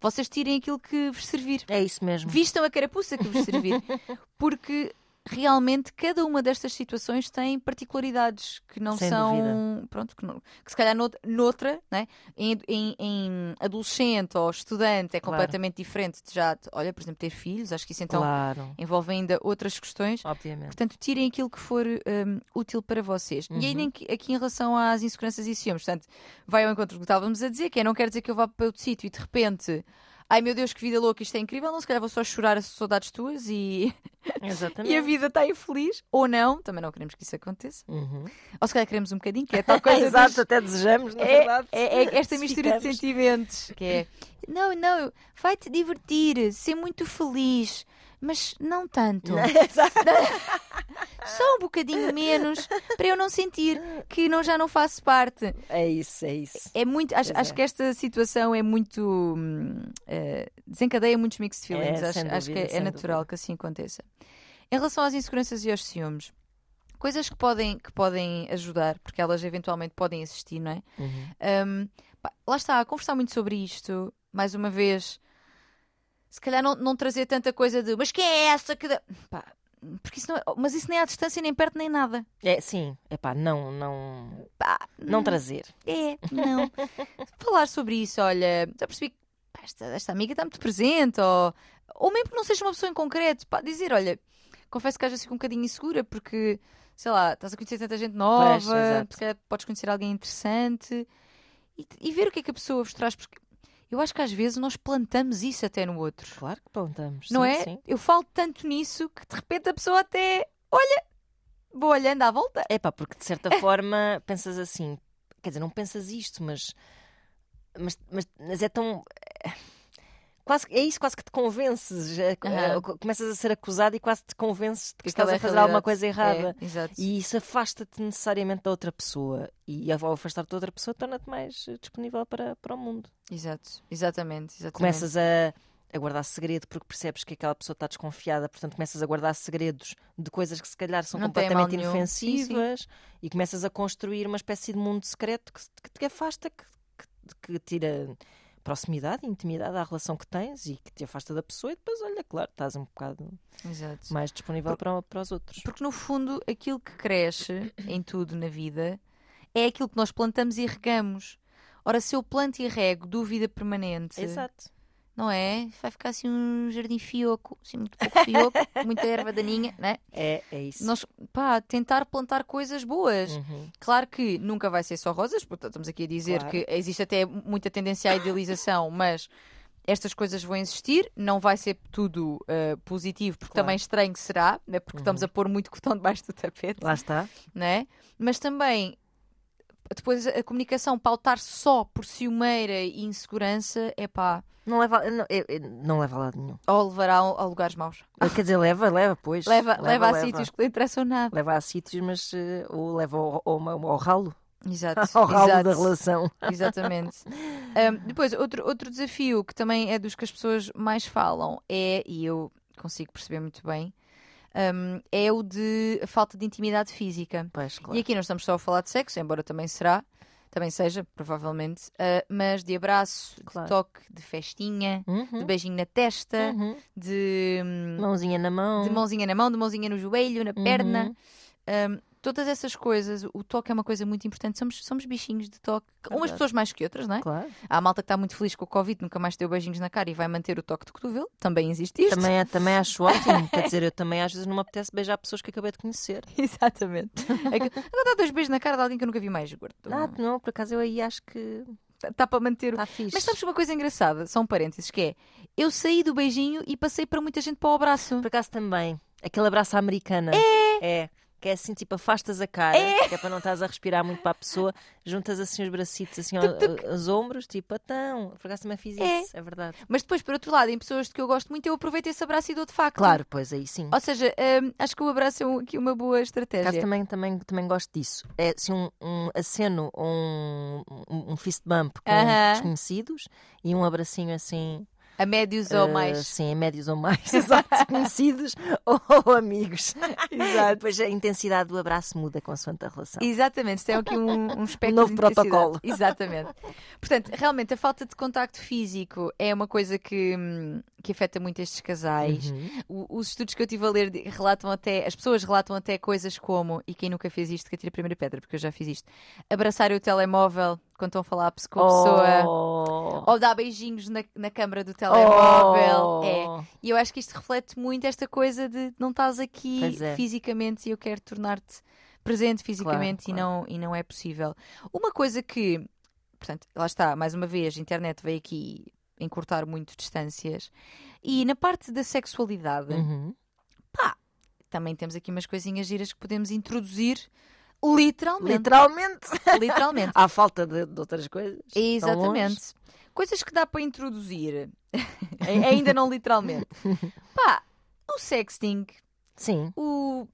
Vocês tirem aquilo que vos servir. É isso mesmo. Vistam a carapuça que vos servir. Porque realmente cada uma destas situações tem particularidades que não Sem são. dúvida. Pronto, que, não- que se calhar nout- noutra, né? em, em- em adolescente ou estudante é Claro. completamente diferente de já, olha, por exemplo, ter filhos, acho que isso então Claro, envolve ainda outras questões. obviamente. Portanto, tirem aquilo que for hum, útil para vocês. E Uhum. nem que- aqui em relação às inseguranças e ciúmes, portanto, vai ao encontro do que estávamos a dizer, que é não quer dizer que eu vá para outro sítio e de repente, ai meu Deus, que vida louca, isto é incrível, não, se calhar vou só chorar as saudades tuas e, Exatamente. e a vida está infeliz. Ou não, também não queremos que isso aconteça. Uhum. Ou se calhar queremos um bocadinho, que é tal coisa Exato, dos- até desejamos, na é, verdade. é- é esta mistura de sentimentos. Que é, não, não, vai-te divertir, ser muito feliz, mas não tanto. Exato. Só um bocadinho menos para eu não sentir que não, já não faço parte. É isso, é isso. É muito, acho, acho é. que esta situação é muito. eh, desencadeia muitos mixed feelings. É, acho, sem acho que dúvida, é, natural dúvida. que assim aconteça. Em relação às inseguranças e aos ciúmes, coisas que podem, que podem ajudar, porque elas eventualmente podem existir, não é? Uhum. Um, pá, lá está, a conversar muito sobre isto, mais uma vez, se calhar não, não trazer tanta coisa de mas quem é essa que. dá-" Pá, porque isso não é- mas isso nem à distância, nem perto, nem nada. É, sim, epá, não, não, Pá, não trazer. É, não. Falar sobre isso, olha, já percebi que pá, esta, esta amiga está muito presente, ou, ou mesmo que não seja uma pessoa em concreto, pá, dizer, olha, confesso que às vezes fico um bocadinho insegura porque, sei lá, estás a conhecer tanta gente nova, se calhar podes conhecer alguém interessante e, e ver o que é que a pessoa vos traz, porque eu acho que às vezes nós plantamos isso até no outro. Claro que plantamos. Não sim, é? Sim. Eu falo tanto nisso que de repente a pessoa até, olha, vou olhando à volta. Epá, porque de certa forma pensas assim, quer dizer, não pensas isto, mas, mas, mas, mas é tão. Quase, é isso, quase que te convences. é, Aham. é, começas a ser acusado e quase te convences de que estás é a fazer realidade. alguma coisa errada. É. E isso afasta-te necessariamente da outra pessoa. E ao afastar-te da outra pessoa, torna-te mais eh, disponível para, para o mundo. Exato, exatamente, exatamente. Começas a, a guardar segredo porque percebes que aquela pessoa está desconfiada, portanto começas a guardar segredos de coisas que se calhar são Não completamente nenhum. Sim, sim. inofensivas e começas a construir uma espécie de mundo secreto que, que te afasta, que, que, que tira proximidade, intimidade à relação que tens e que te afasta da pessoa e depois, olha, claro, estás um bocado Exato. mais disponível para, para os outros. Porque no fundo aquilo que cresce em tudo na vida é aquilo que nós plantamos e regamos. Ora, se eu planto e rego dúvida permanente, Exato. Não é? Vai ficar assim um jardim fioco, assim muito pouco fioco, muita erva daninha, né? É, é isso. Nós, pá, tentar plantar coisas boas. Uhum. Claro que nunca vai ser só rosas, porque estamos aqui a dizer Claro. que existe até muita tendência à idealização, mas estas coisas vão existir, não vai ser tudo uh, positivo, porque Claro. também estranho será, né? porque Uhum. estamos a pôr muito cotão debaixo do tapete, Lá está. né? mas também depois a comunicação pautar só por ciumeira e insegurança, é pá, Não leva, não, é- é- não leva a lado nenhum. ou levará a, lugares maus. Quer dizer, leva, leva, pois. Leva, leva, a sítios que não interessam nada. Leva a sítios, mas eh, ou leva ao, ao, ao ralo, Exato, ao ralo exato. da relação. Exatamente. Um, depois, outro, outro desafio que também é dos que as pessoas mais falam é, e eu consigo perceber muito bem, um, é o de falta de intimidade física. Pois, claro. E aqui não estamos só a falar de sexo, embora também será, também seja, provavelmente, uh, mas de abraço, Claro. de toque, de festinha, de Uhum, beijinho na testa, uhum. de, hum, Mãozinha na mão. de mãozinha na mão, de mãozinha no joelho, na perna. Uhum. Um, todas essas coisas, o toque é uma coisa muito importante. Somos, somos bichinhos de toque. Umas Verdade. pessoas mais que outras, não é? Claro. Há a malta que está muito feliz com o Covid, nunca mais deu beijinhos na cara e vai manter o toque de cotovelo. Também existe isto. Também, é- também acho ótimo. Quer dizer, eu também às vezes não me apetece beijar pessoas que acabei de conhecer. Exatamente. É Agora dá dois beijos na cara de alguém que eu nunca vi mais gordo. Ah, não, por acaso eu aí acho que Está para manter o. está fixe. Mas sabes uma coisa engraçada? Só um parênteses, que é eu saí do beijinho e passei para muita gente para o abraço. Por acaso também. Aquele abraço à americana. É. Que é assim, tipo, afastas a cara, que é para não estás a respirar muito para a pessoa, juntas assim os bracitos, assim, os ombros, tipo, então. Por acaso também fiz É. isso, é verdade. Mas depois, por outro lado, em pessoas de que eu gosto muito, eu aproveito esse abraço e dou de facto. Claro, pois aí sim. Ou seja, hum, acho que o abraço é aqui uma boa estratégia. acaso também, também, também gosto disso. É assim, um, um aceno ou um, um, fist bump com Aham. desconhecidos e um abracinho assim. A médios ou eh, mais. Sim, médios ou mais. Exato, conhecidos ou, amigos. Exato. Depois a intensidade do abraço muda consoante a relação. Exatamente, tem aqui um, um espectro Novo de intensidade. protocolo. Exatamente. Portanto, realmente, a falta de contacto físico é uma coisa que, hum, que afeta muito estes casais. Uhum. O- os estudos que eu estive a ler relatam até, as pessoas relatam até coisas como, e quem nunca fez isto, que atira a primeira pedra, porque eu já fiz isto, abraçar o telemóvel quando estão a falar com a pessoa. Oh. Ou dar beijinhos na, na câmara do telemóvel. Oh. É. E eu acho que isto reflete muito esta coisa de não estás aqui é. fisicamente e eu quero tornar-te presente fisicamente Claro, E, não, e não é possível. Uma coisa que, portanto, lá está, mais uma vez, a internet veio aqui encurtar muito distâncias. E na parte da sexualidade, Uhum. também temos aqui umas coisinhas giras que podemos introduzir literalmente. Literalmente. literalmente. À falta de, de outras coisas. Exatamente. Coisas que dá para introduzir, Ai- ainda não literalmente. Pá, o sexting, Sim. o.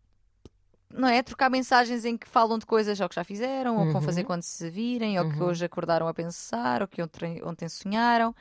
Não é? Trocar mensagens em que falam de coisas ou que já fizeram, ou que vão Uhum. fazer quando se virem, ou que Uhum. hoje acordaram a pensar, ou que ontem, ontem sonharam.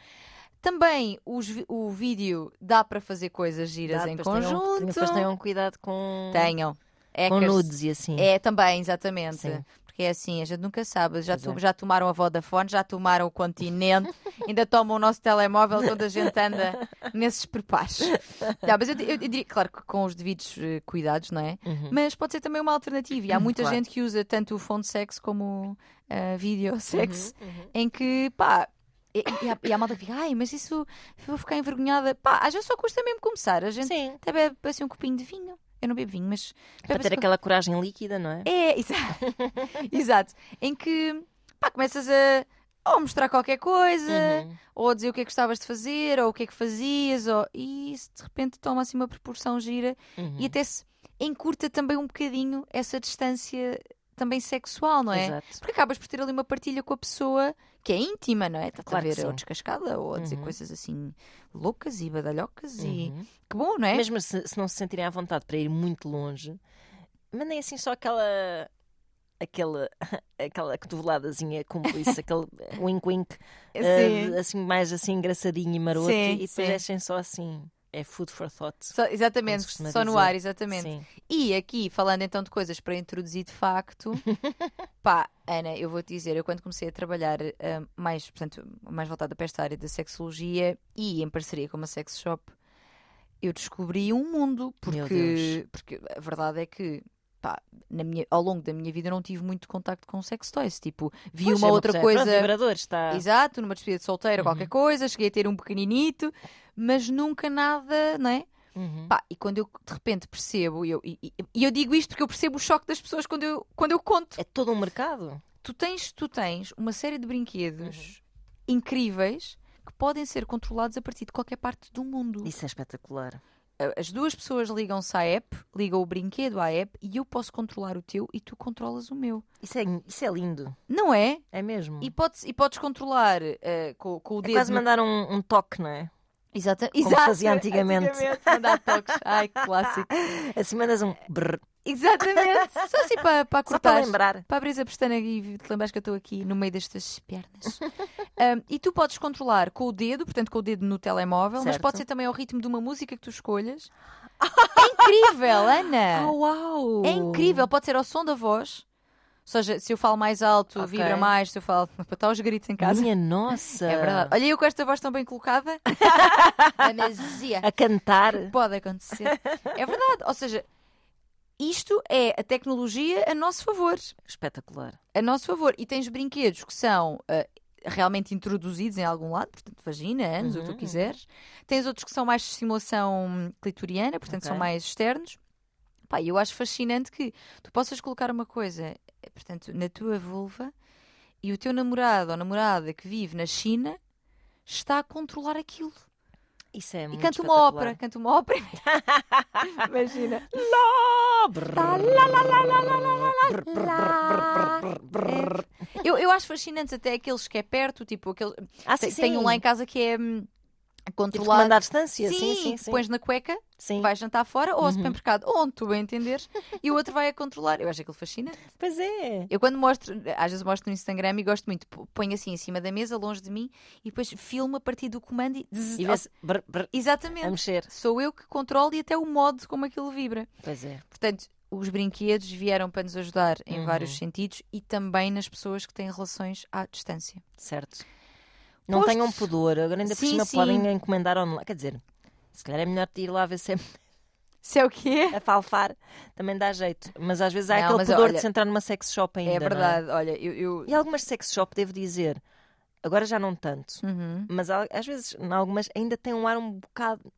Também os o vídeo dá para fazer coisas giras Dá, em depois tenham- conjunto. Depois tenham cuidado com, Tenham. com Hackers. nudes e assim. É, também, exatamente. Sim. Porque é assim, a gente nunca sabe. Já, to- é. já tomaram a Vodafone, já tomaram o continente, ainda tomam o nosso telemóvel quando a gente anda nesses preparos. Já, mas eu, eu- eu diria, claro que com os devidos eh, cuidados, não é? Uhum. Mas pode ser também uma alternativa. E há muita Claro. gente que usa tanto o phone sex como uh, video sex, Uhum, uhum. em que, pá. E, e, há, e há malta que fica, ai, mas isso vou ficar envergonhada. Pá, às vezes só custa mesmo começar. A gente Sim. até bebe assim, um copinho de vinho. Eu não bebo vinho, mas. Para ter aquela coragem líquida, não é? é, exato. exato. Em que pá, começas a ou mostrar qualquer coisa, Uhum. ou a dizer o que é que gostavas de fazer, ou o que é que fazias, ou... e isso de repente toma assim uma proporção gira Uhum. e até se encurta também um bocadinho essa distância também sexual, não é? Exato. Porque acabas por ter ali uma partilha com a pessoa que é íntima, não é? Está Claro a ver ou descascada, ou a dizer Uhum. coisas assim loucas e badalhocas e Uhum. que bom, não é? Mesmo se, se não se sentirem à vontade para ir muito longe, mandem assim só aquela. Aquela, aquela cotoveladazinha cúmplice, aquele wink-wink, eh, assim, mais assim engraçadinho e maroto, Sim, e depois sim. deixem só assim. É food for thought. Só- exatamente, só no ar, exatamente. Sim. E aqui, falando então de coisas para introduzir de facto, pá, Ana, eu vou-te dizer, eu quando comecei a trabalhar ah, mais, portanto, mais voltada para esta área da sexologia e em parceria com uma sex shop, eu descobri um mundo, porque, porque a verdade é que pá, na minha, ao longo da minha vida não tive muito contacto com sex toys, tipo, vi Pois, uma é outra coisa- coisa... Pronto, vibradores, está. Exato, numa despedida de solteira, Uhum. qualquer coisa, cheguei a ter um pequeninito, mas nunca nada, não é? Uhum. Pá, e quando eu de repente percebo, e eu, e, e- e eu digo isto porque eu percebo o choque das pessoas quando eu, quando eu conto. É todo um mercado. Tu tens, tu tens uma série de brinquedos Uhum. incríveis que podem ser controlados a partir de qualquer parte do mundo. Isso é espetacular. As duas pessoas ligam-se à app, ligam o brinquedo à app e eu posso controlar o teu e tu controlas o meu. Isso é, isso é lindo. Não é? É mesmo. E podes, e podes controlar eh, com, com o é dedo. quase no- mandar um, um toque, não é? Exata... como Exato, fazia antigamente. mandar toques. Ai, que clássico. Assim mandas um brrr, Exatamente. Só assim para, para só para cortar. lembrar. Para abrir a pestana e te lembras que eu estou aqui no meio destas pernas. Um, e tu podes controlar com o dedo, portanto com o dedo no telemóvel, mas Certo. pode ser também ao ritmo de uma música que tu escolhas. É incrível, Ana! uau! É incrível, pode ser ao som da voz. Ou seja, se eu falo mais alto, Ok. vibra mais, se eu falo para estar os gritos em casa. Minha nossa! É verdade. Olha, eu com esta voz tão bem colocada. Amazia. A cantar. Pode acontecer. É verdade. Ou seja, isto é a tecnologia a nosso favor. Espetacular. A nosso favor. E tens brinquedos que são uh, realmente introduzidos em algum lado, portanto, vagina, anos, uhum, o que tu uhum, quiseres. Tens outros que são mais de simulação clitoriana, portanto, okay. são mais externos. Pá, eu acho fascinante que tu possas colocar uma coisa, portanto, na tua vulva e o teu namorado ou namorada que vive na China está a controlar aquilo. Isso é e muito canta uma ópera, canta uma ópera. Imagina. eu, eu acho fascinante até aqueles que é perto, tipo aquele. Ah, sim, Tenho um lá em casa que é hum, controlar. Tipo, à distância, sim, sim, sim, sim. pões na cueca, sim. vais jantar fora ou ao uhum. supermercado, onde tu bem entenderes, e o outro vai a controlar. Eu acho aquilo fascinante. Pois é. Eu quando mostro, às vezes mostro no Instagram e gosto muito, ponho assim em cima da mesa, longe de mim, e depois filmo a partir do comando e. e vê brr, brr, Exatamente. A mexer. Sou eu que controlo e até o modo como aquilo vibra. Pois é. Portanto, os brinquedos vieram para nos ajudar em uhum. vários sentidos e também nas pessoas que têm relações à distância. Certo. Não Posto... tenham pudor, agora ainda por sim, cima sim. podem encomendar online. Quer dizer, se calhar é melhor ir lá ver se é. Se é o quê? A falfar também dá jeito. Mas às vezes há não, aquele pudor olha, de se entrar numa sex shop ainda. É verdade, é? olha, eu, eu, E algumas sex shop, devo dizer, agora já não tanto, uhum. mas às vezes, em algumas, ainda tem um ar um bocado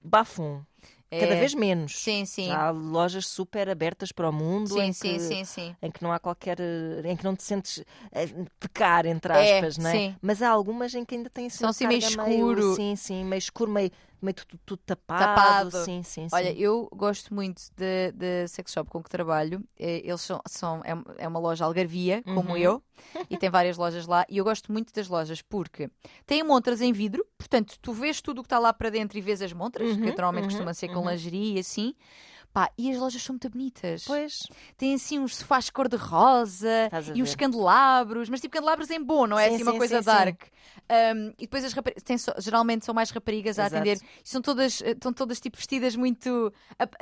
bafum. Cada é. vez menos. Sim, sim. Há lojas super abertas para o mundo sim, em, sim, que, sim, sim. em que não há qualquer. em que não te sentes eh, pecar, entre é, aspas, é, não é? Sim. Mas há algumas em que ainda tem São assim meio escuro. Meio, sim, sim, meio escuro, meio meio tudo, tudo tapado. tapado. Sim, sim, Olha, sim. eu gosto muito da sex shop com que trabalho. Eh, eles são, são é, é uma loja algarvia, como uhum. eu, e tem várias lojas lá. E eu gosto muito das lojas porque têm montras em vidro, portanto, tu vês tudo o que está lá para dentro e vês as montras, uhum, que normalmente uhum, costuma ser com uhum. lingerie e assim. Pá, e as lojas são muito bonitas. Pois. Tem assim uns sofás cor-de-rosa e uns candelabros, mas tipo candelabros em bom, não é sim, assim uma sim, coisa sim, dark. Um, e depois as raparigas, so, geralmente são mais raparigas Exato. a atender, e são todas, eh, estão todas tipo vestidas muito.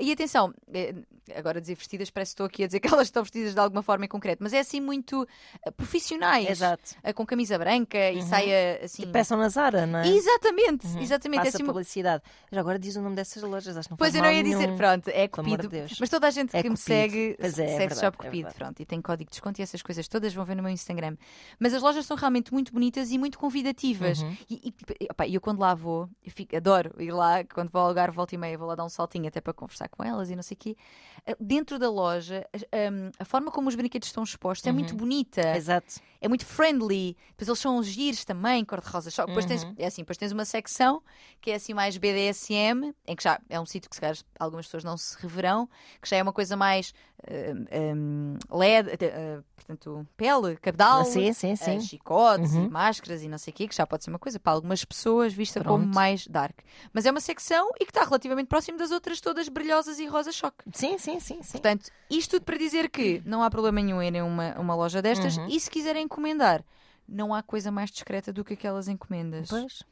E atenção, eh, agora dizer vestidas, parece que estou aqui a dizer que elas estão vestidas de alguma forma em concreto, mas é assim muito eh, profissionais. Exato. Com camisa branca uhum. e saia assim. Tipo peçam na Zara, não é? Exatamente, uhum. exatamente. Passa é assim, publicidade. Mas agora diz o nome dessas lojas, acho que não Pois eu não ia nenhum. dizer, pronto, é De mas toda a gente é que cupido. me segue, é, é segue é Shop Cupido, é pronto, e tem código de desconto e essas coisas todas vão ver no meu Instagram. Mas as lojas são realmente muito bonitas e muito convidativas. Uhum. E, e opa, eu quando lá vou, fico, adoro ir lá, quando vou ao lugar, volta e meia, vou lá dar um saltinho até para conversar com elas e não sei o quê. Eh, dentro da loja, a, hum, a forma como os brinquedos estão expostos uhum. é muito uhum. bonita. Exato. É muito friendly. Depois eles são os giros também, cor-de-rosa. Depois, uhum. tens, é assim, depois tens uma secção que é assim mais BDSM, em que já é um sítio que se calhar algumas pessoas não se reverão, que já é uma coisa mais um, LED, uh, portanto, pele, cabedal, ah, sim, sim, sim. Chicotes, uhum. máscaras e não sei o quê, que já pode ser uma coisa para algumas pessoas vista Pronto. como mais dark. Mas é uma secção e que está relativamente próximo das outras todas brilhosas e rosa choque. Sim, sim, sim. sim. Portanto, isto tudo para dizer que não há problema nenhum em uma, uma loja destas uhum. e se quiserem encomendar, não há coisa mais discreta do que aquelas encomendas. Pois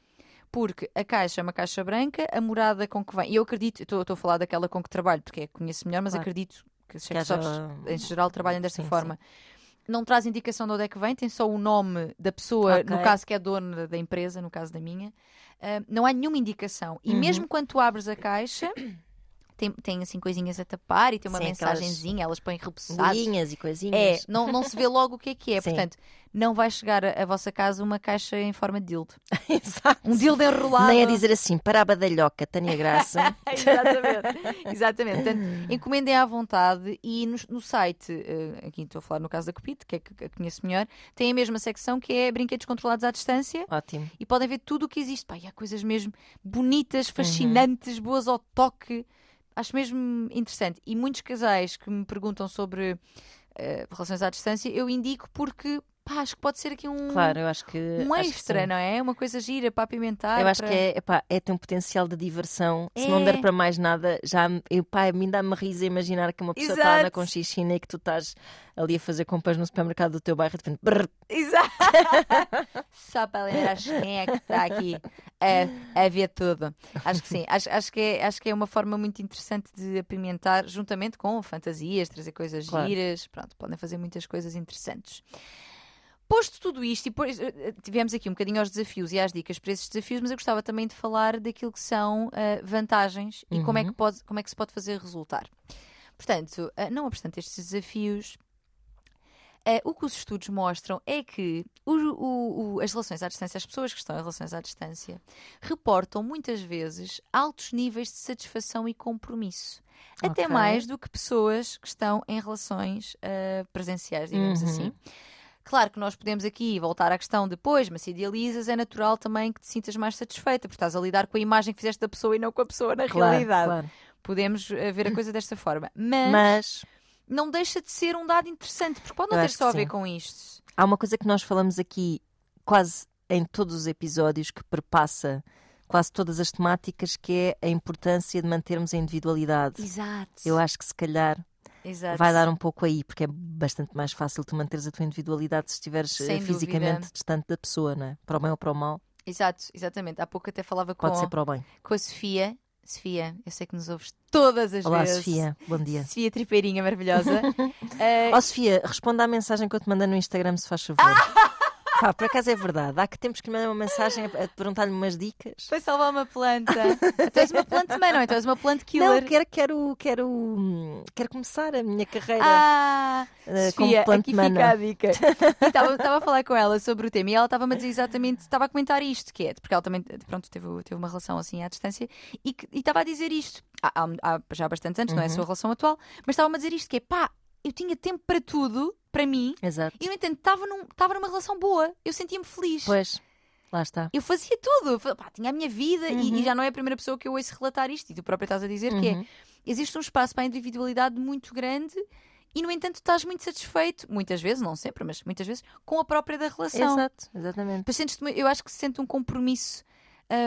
porque a caixa é uma caixa branca, a morada com que vem. E eu acredito, estou a falar daquela com que trabalho, porque é que conheço melhor, mas claro. acredito que os sex shops em geral trabalham desta sim, forma. Sim. Não traz indicação de onde é que vem, tem só o nome da pessoa, okay. no caso que é dona da empresa, no caso da minha. Uh, não há nenhuma indicação. E uhum. mesmo quando tu abres a caixa, tem, tem assim coisinhas a tapar e tem uma Sim, mensagenzinha, elas põem repousados. e coisinhas. É, não, não se vê logo o que é que é. Sim. Portanto, não vai chegar a, vossa casa uma caixa em forma de dildo. Exato. Um dildo enrolado. Nem a dizer assim, para a badalhoca, Tânia Graça. Exatamente. Exatamente. Portanto, encomendem à vontade e no, no site, uh, aqui estou a falar no caso da Cupid, que é que, que conheço melhor, tem a mesma secção que é brinquedos controlados à distância. Ótimo. E podem ver tudo o que existe. Pá, e há coisas mesmo bonitas, fascinantes, uhum. boas ao toque acho mesmo interessante. E muitos casais que me perguntam sobre uh, relações à distância, eu indico porque pá, acho que pode ser aqui um, claro, eu acho que, um extra, não é? Uma coisa gira para apimentar. Eu acho para... que é, epá, é ter um potencial de diversão. É. Se não der para mais nada, já pá, a mim dá-me risa imaginar que uma pessoa está na conchichina e que tu estás ali a fazer compras no supermercado do teu bairro de repente. Exato! Só para lembrar quem é que está aqui a, a ver tudo. Acho que sim, acho, acho, que é, acho que é uma forma muito interessante de apimentar, juntamente com fantasias, trazer coisas claro. giras. Pronto, podem fazer muitas coisas interessantes. Posto tudo isto, e depois eh, eh, tivemos aqui um bocadinho aos desafios e às dicas para esses desafios, mas eu gostava também de falar daquilo que são uh, vantagens uhum. e como é, que uhum. pode, como é que se pode fazer resultar. Portanto, uh, não obstante estes desafios, Uh, o que os estudos mostram é que o, o, o, as relações à distância, as pessoas que estão em relações à distância, reportam muitas vezes altos níveis de satisfação e compromisso. Okay. Até mais do que pessoas que estão em relações uh, presenciais, digamos Uhum. assim. Claro que nós podemos aqui voltar à questão depois, mas se idealizas, é natural também que te sintas mais satisfeita, porque estás a lidar com a imagem que fizeste da pessoa e não com a pessoa na Claro, realidade. claro. Podemos uh, ver a coisa desta forma. Mas, Mas não deixa de ser um dado interessante, porque pode não Eu ter só a ver sim. com isto. há uma coisa que nós falamos aqui quase em todos os episódios que perpassa quase todas as temáticas, que é a importância de mantermos a individualidade. Exato. Eu acho que se calhar Exato. vai dar um pouco aí, porque é bastante mais fácil tu manteres a tua individualidade se estiveres eh, Sem fisicamente dúvida. distante da pessoa, não é? Para o bem ou para o mal, Exato, exatamente. Há pouco até falava com, pode ser para o bem. com a Sofia. Sofia, eu sei que nos ouves todas as Olá, vezes. Sofia, bom dia. Sofia Tripeirinha maravilhosa. Eh, Ó Sofia, responda à mensagem que eu te mandei no Instagram, se faz favor. Pá, por acaso é verdade. Há que temos que lhe mandar uma mensagem a perguntar-lhe umas dicas. Foi salvar uma planta. tu és uma plant man, não? Então és uma plant killer. Não, quero, quero, quero, quero começar a minha carreira Ah, eh, Sofia, como aqui plant fica a dica. E Estava estava a falar com ela sobre o tema e ela estava-me a dizer exatamente, estava a comentar isto, que é, porque ela também, pronto, teve, teve uma relação assim à distância e que- e estava a dizer isto, há, há- já há bastantes anos, não é a Uhum. sua relação atual, mas estava-me a dizer isto, que é pá, eu tinha tempo para tudo, para mim, Exato. e no entanto estava num, estava numa relação boa, eu sentia-me feliz. Pois, lá está. Eu fazia tudo, pá, tinha a minha vida e- Uhum. e, já não é a primeira pessoa que eu ouço relatar isto, e tu própria estás a dizer que é, Uhum. existe um espaço para a individualidade muito grande e, no entanto, estás muito satisfeito, muitas vezes, não sempre, mas muitas vezes, com a própria da relação. Exato, exatamente. Eu acho que se sente um compromisso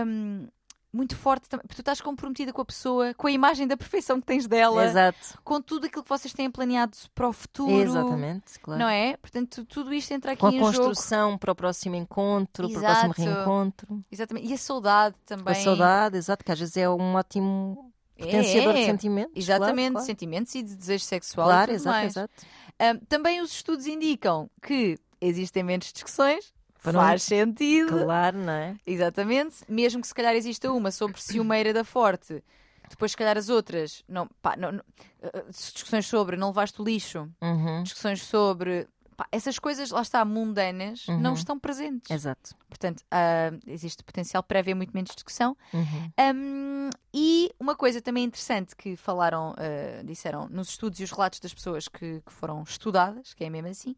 hum, muito forte, também, porque tu estás comprometida com a pessoa, com a imagem da perfeição que tens dela, Exato. com tudo aquilo que vocês têm planeado para o futuro. Exatamente, claro. Não é? Portanto, tudo isto entra aqui Com a em jogo. construção para o próximo encontro, para o próximo Exato. reencontro. Exatamente. E a saudade também. A saudade, exato, que às vezes é um ótimo potenciador é, de sentimentos. Exatamente, claro, sentimentos e de desejo sexual. Claro, exato, mais. exato. Hum, também os estudos indicam que existem menos discussões. Pronto. Faz sentido. Claro, não é? Exatamente. Mesmo que se calhar exista uma sobre ciumeira da forte, depois se calhar as outras, não, pá, não, não- eh, discussões sobre não levaste o lixo, Uhum. discussões sobre pá, essas coisas, lá está, mundanas, não Uhum. estão presentes. Exato. Portanto, ah, existe potencial para haver muito menos discussão. Uhum. Um, e uma coisa também interessante que falaram, ah, disseram nos estudos e os relatos das pessoas que, que foram estudadas, que é mesmo assim,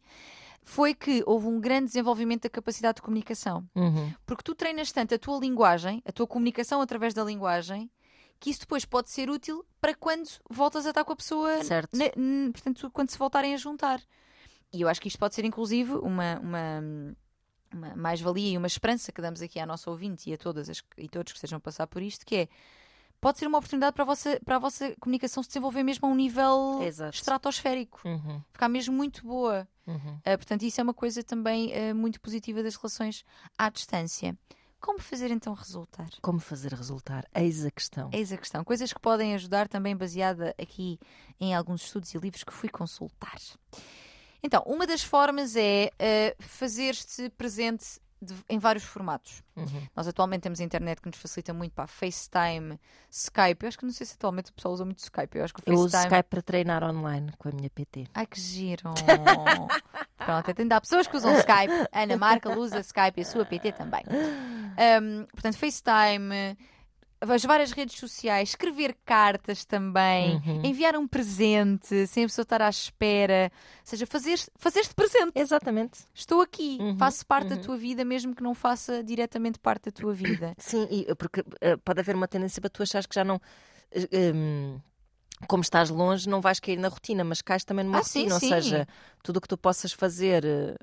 foi que houve um grande desenvolvimento da capacidade de comunicação. Uhum. Porque tu treinas tanto a tua linguagem, a tua comunicação através da linguagem, que isso depois pode ser útil para quando voltas a estar com a pessoa, Certo. portanto, quando se voltarem a juntar. E eu acho que isto pode ser, inclusive, uma, uma, uma mais-valia e uma esperança que damos aqui à nossa ouvinte e a todas as, e todos que estejam a passar por isto, que é pode ser uma oportunidade para a vossa, para a vossa comunicação se desenvolver mesmo a um nível Exato. estratosférico, Uhum. ficar mesmo muito boa. Uhum. Uh, portanto, isso é uma coisa também uh, muito positiva das relações à distância. Como fazer então resultar? Como fazer resultar? Eis a questão. Eis a questão. Coisas que podem ajudar também baseada aqui em alguns estudos e livros que fui consultar. Então, uma das formas é uh, fazer-se presente de- em vários formatos. Uhum. Nós atualmente temos a internet que nos facilita muito para FaceTime, Skype. Eu acho que não sei se atualmente o pessoal usa muito Skype. Eu acho que o Eu uso FaceTime. Skype para treinar online com a minha PT. Ai, que giro! Pronto, até há pessoas que usam Skype. Ana Marca usa Skype e a sua PT também. Um, portanto, FaceTime, as várias redes sociais, escrever cartas também, Uhum. enviar um presente sem a pessoa estar à espera. Ou seja, fazer- fazer-te presente. Exatamente. Estou aqui, Uhum, faço parte da uhum. tua vida, mesmo que não faça diretamente parte da tua vida. Sim, e, porque eh, pode haver uma tendência para tu achares que já não. eh, hum, como estás longe, não vais cair na rotina, mas cais também numa Ah, rotina. sim. Ou seja, tudo o que tu possas fazer eh,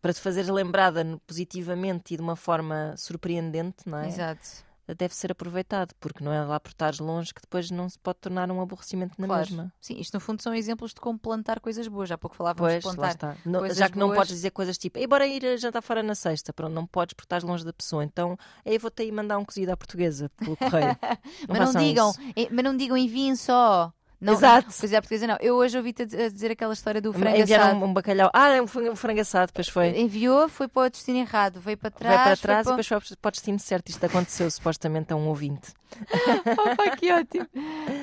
para te fazeres lembrada positivamente e de uma forma surpreendente, não é? Exato. Deve ser aproveitado, porque não é lá por estares longe que depois não se pode tornar um aborrecimento na Claro. mesma. Sim, isto no fundo são exemplos de como plantar coisas boas. Já há pouco falávamos Pois, de plantar. Não- coisas já que não boas. podes dizer coisas tipo, "Ei, bora ir jantar fora na sexta. Pronto, não podes porque estás longe da pessoa. Então, aí vou-te aí mandar um cozido à portuguesa pelo correio. Mas não digam, eh, mas não digam enviem só. Não, Exato. Pois é, portuguesa não. Eu hoje ouvi-te a dizer- aquela história do frango Enviaram assado. um, bacalhau. Ah, é um frango assado, depois foi. Enviou, foi para o destino errado, veio para trás. Vai para foi trás e para- depois foi para o destino certo. Isto aconteceu supostamente a um ouvinte. Opa, que ótimo.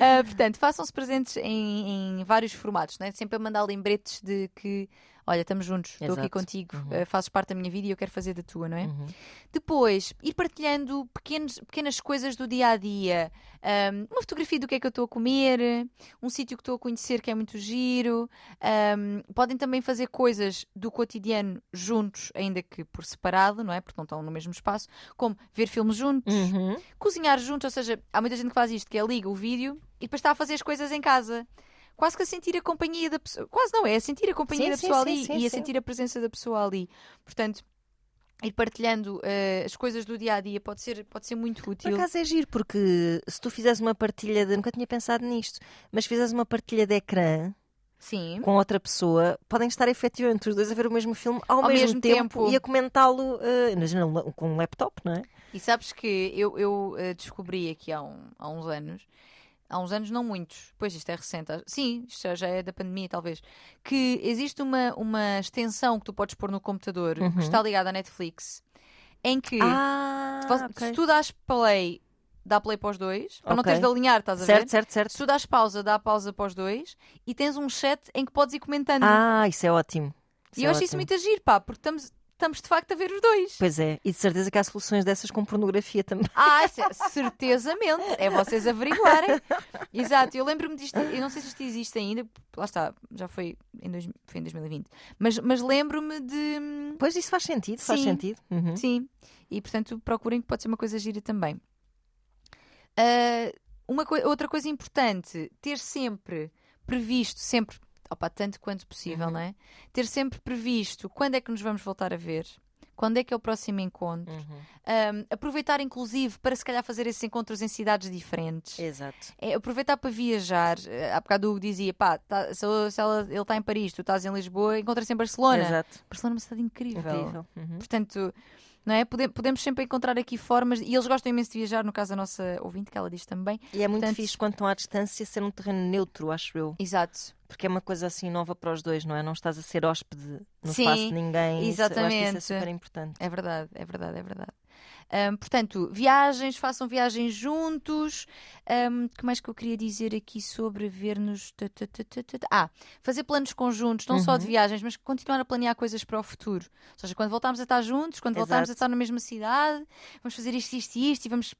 Ah, portanto, façam-se presentes em, em vários formatos, né? sempre a mandar lembretes de que, olha, estamos juntos, estou aqui contigo, Uhum. ah, fazes parte da minha vida e eu quero fazer da tua, não é? Uhum. Depois, ir partilhando pequenos, pequenas coisas do dia a dia. Ahm, uma fotografia do que é que eu estou a comer, um sítio que estou a conhecer que é muito giro. Ahm, podem também fazer coisas do cotidiano juntos, ainda que por separado, não é? Porque não estão no mesmo espaço, como ver filmes juntos, Uhum. cozinhar juntos, ou seja, há muita gente que faz isto, que é liga o vídeo e depois está a fazer as coisas em casa. Quase que a sentir a companhia da pessoa. Quase não, é a sentir a companhia Sim, da pessoa sim, ali sim, e a sentir a presença da pessoa ali. Portanto, ir partilhando eh, as coisas do dia a dia pode ser, pode ser muito Por útil. acaso é giro, porque se tu fizeres uma partilha de. Nunca tinha pensado nisto, mas fizeres uma partilha de ecrã Sim. com outra pessoa, podem estar efetivamente os dois a ver o mesmo filme ao, Ao mesmo, mesmo tempo, tempo. e a comentá-lo imagina, com um laptop, não é? E sabes que eu, eu eh, descobri aqui há, um- há uns anos, há uns anos não muitos, pois isto é recente, sim, isto já- é da pandemia talvez, que existe uma, uma extensão que tu podes pôr no computador Uhum. que está ligada à Netflix, em que Ah, Posso- ok. Se tu dás play, dá play para os dois, para não Ok. teres de alinhar, estás a ver? certo, certo, certo. Se tu dás pausa, dá pausa para os dois e tens um chat em que podes ir comentando. Ah, isso é ótimo. e eu acho isso muito agir, pá, porque estamos, estamos de facto a ver os dois. Pois é, e de certeza que há soluções dessas com pornografia também. Ah, ce- certezamente. É vocês averiguarem. Exato, eu lembro-me disto, eu não sei se isto existe ainda, lá está, já foi em, dois, foi em 2020, mas, mas lembro-me de. Pois isso faz sentido, faz Sim. sentido. Uhum. Sim, e portanto procurem que pode ser uma coisa gira também. Ah, uma coi- outra coisa importante, ter sempre previsto, sempre, opa, tanto quanto possível, Uhum. não é? Ter sempre previsto quando é que nos vamos voltar a ver, quando é que é o próximo encontro. Uhum. Ah, aproveitar, inclusive, para se calhar fazer esses encontros em cidades diferentes. Exato. É aproveitar para viajar. Eh, Há bocado o Hugo dizia, pá, tá- se, se ela- ele está em Paris, tu estás em Lisboa, encontra-se em Barcelona. Exato. Barcelona é uma cidade incrível. Incrível. Uhum. Portanto, não é? Pode- Podemos sempre encontrar aqui formas, e eles gostam imenso de viajar, no caso da nossa ouvinte, que ela diz também. E é muito Portanto- fixe quando estão à distância ser um terreno neutro, acho eu. Exato. Porque é uma coisa assim nova para os dois, não é? Não estás a ser hóspede no Sim, espaço de ninguém. Isso- eu acho que exatamente. isso é super importante. É verdade, é verdade, é verdade. Ahm, portanto, viagens, façam viagens juntos. Ahm, que mais que eu queria dizer aqui sobre ver-nos? Ah, fazer planos conjuntos, não só de Uhum. viagens, mas continuar a planear coisas para o futuro. Ou seja, quando voltarmos a estar juntos, quando voltarmos a Exato. estar na mesma cidade, vamos fazer isto, isto e isto e vamos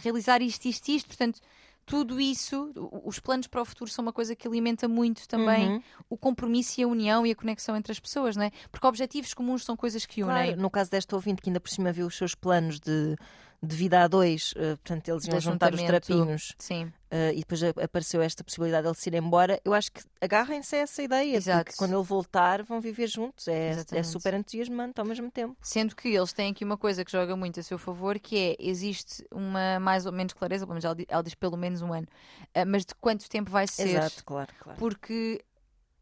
realizar isto, isto e isto. Portanto, tudo isso, os planos para o futuro são uma coisa que alimenta muito também Uhum. o compromisso e a união e a conexão entre as pessoas, não é? Porque objetivos comuns são coisas que unem. Claro, no caso desta ouvinte que ainda por cima viu os seus planos de, de vida a dois, eh, portanto eles iam juntar os trapinhos Sim. eh, e depois apareceu esta possibilidade de ele se ir embora. Eu acho que agarrem-se a essa ideia, Exato. porque quando ele voltar vão viver juntos. É, é super entusiasmante ao mesmo tempo. Sendo que eles têm aqui uma coisa que joga muito a seu favor, que é, existe uma mais ou menos clareza, pelo menos ela di- ela diz pelo menos um ano, ah, mas de quanto tempo vai ser. Exato, claro, claro. Porque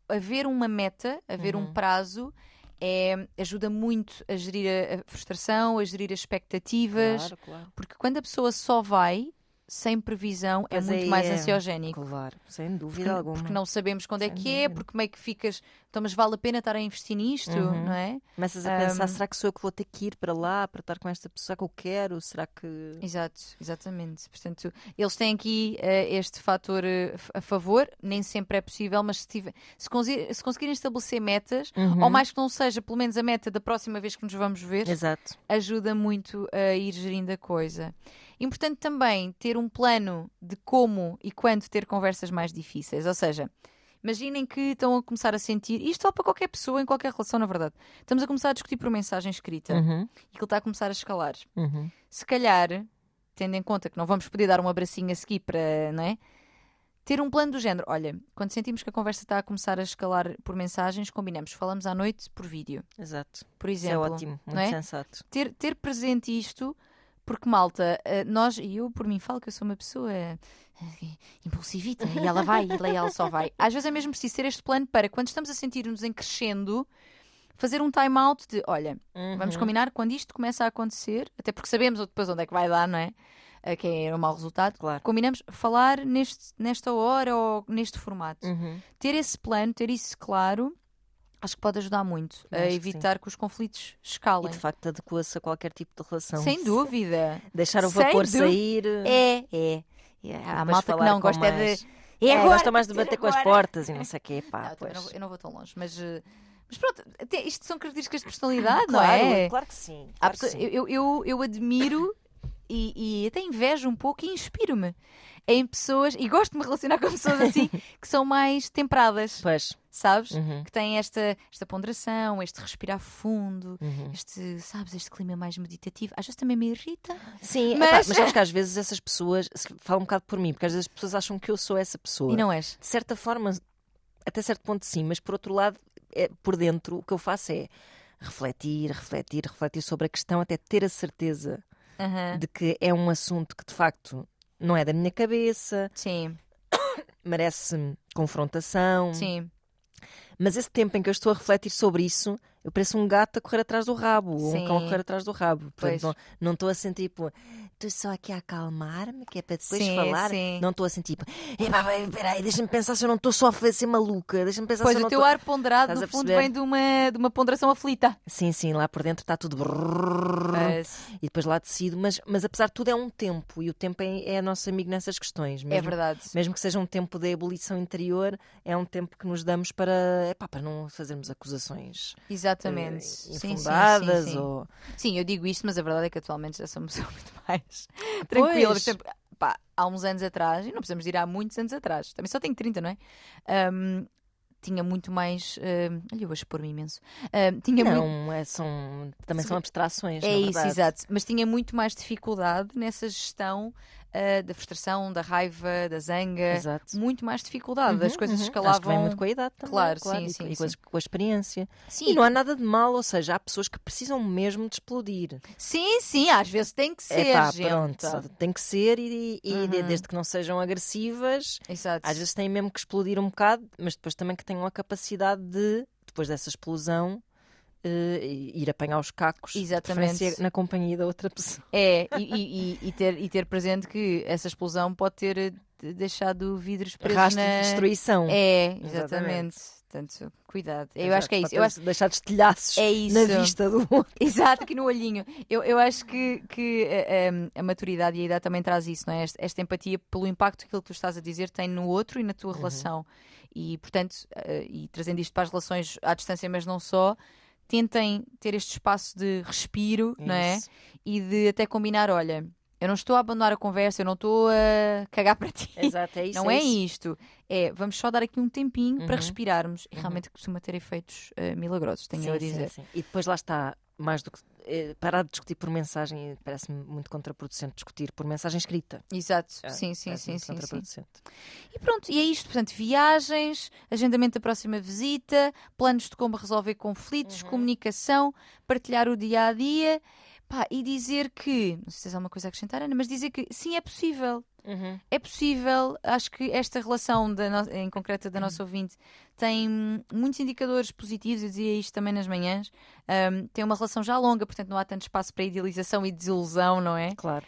haver uma meta, haver um Uhum. prazo, é, ajuda muito a gerir a, a frustração, a gerir as expectativas, Claro, claro. porque quando a pessoa só vai, sem previsão, é muito mais é. ansiogénico. Claro, sem Porque, dúvida alguma. porque não sabemos quando é Sem que é, dúvida. porque meio que ficas, então, mas vale a pena estar a investir nisto, Uhum. não é? Começas a pensar, Ahm, será que sou eu que vou ter que ir para lá para estar com esta pessoa que eu quero? Será que. Exato, exatamente. Portanto, eles têm aqui eh, este fator f- a favor, nem sempre é possível, mas se, tiver- se, consi- se conseguirem estabelecer metas, Uhum. ou mais que não seja pelo menos a meta da próxima vez que nos vamos ver, Exato. ajuda muito a ir gerindo a coisa. Importante também ter um plano de como e quando ter conversas mais difíceis, ou seja, Imaginem que estão a começar a sentir, isto só para qualquer pessoa, em qualquer relação, na verdade. Estamos a começar a discutir por mensagem escrita Uhum. e que ele está a começar a escalar. Uhum. Se calhar, tendo em conta que não vamos poder dar um abracinho a seguir para, não é? Ter um plano do género. Olha, quando sentimos que a conversa está a começar a escalar por mensagens, combinamos. Falamos à noite por vídeo, Exato. por Isso é exemplo. ótimo, muito não é? sensato. ter, ter presente isto, porque malta, eh, nós, e eu por mim falo que eu sou uma pessoa eh, impulsivita e ela vai e ela só vai. Às vezes é mesmo preciso ter este plano para quando estamos a sentir-nos em crescendo, fazer um time out de olha, vamos Uhum. combinar quando isto começa a acontecer, até porque sabemos depois onde é que vai dar, não é? uh, que é um mau resultado. Claro. Combinamos falar neste, nesta hora ou neste formato. Uhum. Ter esse plano, ter isso claro, acho que pode ajudar muito Eu a acho que evitar que, os conflitos E escalem. de facto adequa-se a qualquer tipo de relação. Sem dúvida. Deixar o vapor sair. É, é. É, Há malta que não gosta mais- de. É, agora, gosta mais de bater com as portas e não sei o quê. Pá, Não, eu, não, vou- eu não vou tão longe, mas, eh, mas pronto, até isto são características de personalidade, claro, não é? claro que sim. Claro que sim. eu, eu, eu admiro e, e até invejo um pouco e inspiro-me em pessoas, e gosto de me relacionar com pessoas assim, que são mais temperadas, Pois. sabes? Uhum, Que têm esta, esta ponderação, este respirar fundo, uhum. este, sabes, este clima mais meditativo. Às vezes também me irrita. Sim, Mas- mas... mas sabes que às vezes essas pessoas, se- fala um bocado por mim, porque às vezes as pessoas acham que eu sou essa pessoa. E não és? De certa forma, até certo ponto sim, mas por outro lado, é, por dentro, o que eu faço é refletir, refletir, refletir sobre a questão, até ter a certeza Aham. de que é um assunto que de facto não é da minha cabeça, Sim, merece confrontação. sim. Mas esse tempo em que eu estou a refletir sobre isso, eu pareço um gato a correr atrás do rabo, ou um cão a correr atrás do rabo. Pois. Portanto, não, não estou a sentir tipo, estou só aqui a acalmar-me, que é para depois Sim, falar. sim. Não estou assim tipo, peraí, deixa-me pensar se eu não estou só a ser maluca, deixa-me pensar Pois se eu o não teu estou. ar ponderado, Estás no fundo, vem de uma, de uma ponderação aflita. Sim, sim, lá por dentro está tudo. Mas E depois lá decido, mas, mas apesar de tudo é um tempo, e o tempo é, é nosso amigo nessas questões. é Mesmo, verdade. mesmo que seja um tempo de ebulição interior, é um tempo que nos damos para, epá, para não fazermos acusações Exatamente. eh, Sim, sim, sim. ou Sim, eu digo isto, mas a verdade é que atualmente já pessoa muito mais exemplo, pá, há uns anos atrás, e não precisamos ir há muitos anos atrás, também só tenho 30, não é? Ahm, tinha muito mais. ahm, olha, eu vou expor-me imenso. Ahm, tinha muito. Não, é, são, também são abstrações. É isso, exato. Mas tinha muito mais dificuldade nessa gestão ah, da frustração, da raiva, da zanga. Exato. Muito mais dificuldade. As Uhum, coisas uhum. escalavam. Acho que vem muito com a idade também. Claro, Claro, sim, e, sim, e com, a- com a experiência. Sim, E não há nada de mal, ou seja, há pessoas que precisam mesmo de explodir. sim, sim, às vezes tem que ser. Pá, gente. pronto, tem que ser e, e Uhum. de- desde que não sejam agressivas, Exato. às vezes têm mesmo que explodir um bocado, mas depois também que tenham a capacidade de, depois dessa explosão, eh, ir apanhar os cacos Exatamente. na companhia da outra pessoa. É, e, e- e- ter, e ter presente que essa explosão pode ter eh, de- deixado vidros presos Rastro na... de destruição. É, Exatamente. exatamente. Portanto, cuidado. Eu Exato, acho que é isso. Eu acho... deixar destilhaços É isso. na vista do outro. Exato, aqui no olhinho. Eu, eu acho que, que eh, eh, a maturidade e a idade também traz isso, não é? Esta, esta empatia pelo impacto que aquilo que tu estás a dizer tem no outro e na Uhum. tua relação. E, portanto, e trazendo isto para as relações à distância, mas não só, tentem ter este espaço de respiro, não é? Isso. E de até combinar: olha, eu não estou a abandonar a conversa, eu não estou a cagar para ti. Exato, é isso. não é, isso. isto. É, vamos só dar aqui um tempinho para Uhum. respirarmos. E Uhum. realmente costuma ter efeitos eh, milagrosos, tenho eu a Sim, sim, dizer. sim. E depois lá está, mais do que parar de discutir por mensagem, parece-me muito contraproducente discutir por mensagem escrita. Exato, É, sim, sim, sim, sim, sim. contraproducente. E pronto, e é isto, portanto, viagens, agendamento da próxima visita, planos de como resolver conflitos, Uhum. comunicação, partilhar o dia a dia, pá, e dizer que, não sei se tens alguma coisa a acrescentar, Ana, mas dizer que sim, é possível. Uhum. É possível, acho que esta relação, da no- em concreta da nossa ouvinte, tem muitos indicadores positivos, eu dizia isto também nas manhãs. Hum, tem uma relação já longa, portanto não há tanto espaço para idealização e desilusão, não é? Claro.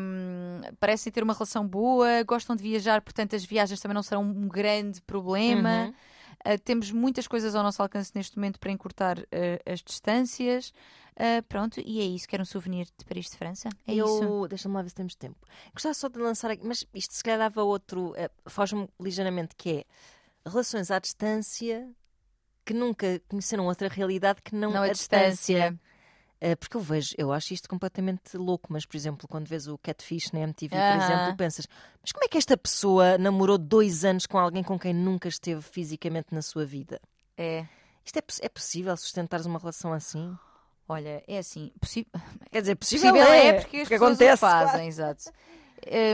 Um, parecem ter uma relação boa, gostam de viajar, portanto as viagens também não serão um grande problema. Uhum. Uh, temos muitas coisas ao nosso alcance neste momento para encurtar uh, as distâncias. Uh, pronto, e é isso. Quero um souvenir de Paris de França? É eu, isso. Deixa-me lá ver se temos tempo. Gostava só de lançar aqui, mas isto se calhar dava outro, eh, foge-me ligeiramente, que é relações à distância que nunca conheceram outra realidade que não, Não a a distância. distância. Eh, porque eu vejo, eu acho isto completamente louco, mas por exemplo, quando vês o Catfish na MTV, por Aham. exemplo, pensas, mas como é que esta pessoa namorou dois anos com alguém com quem nunca esteve fisicamente na sua vida? É. Isto é, é possível sustentares uma relação assim? Olha, é assim. possi- Quer dizer, possível, Possível é, é porque as pessoas acontece. fazem, exato.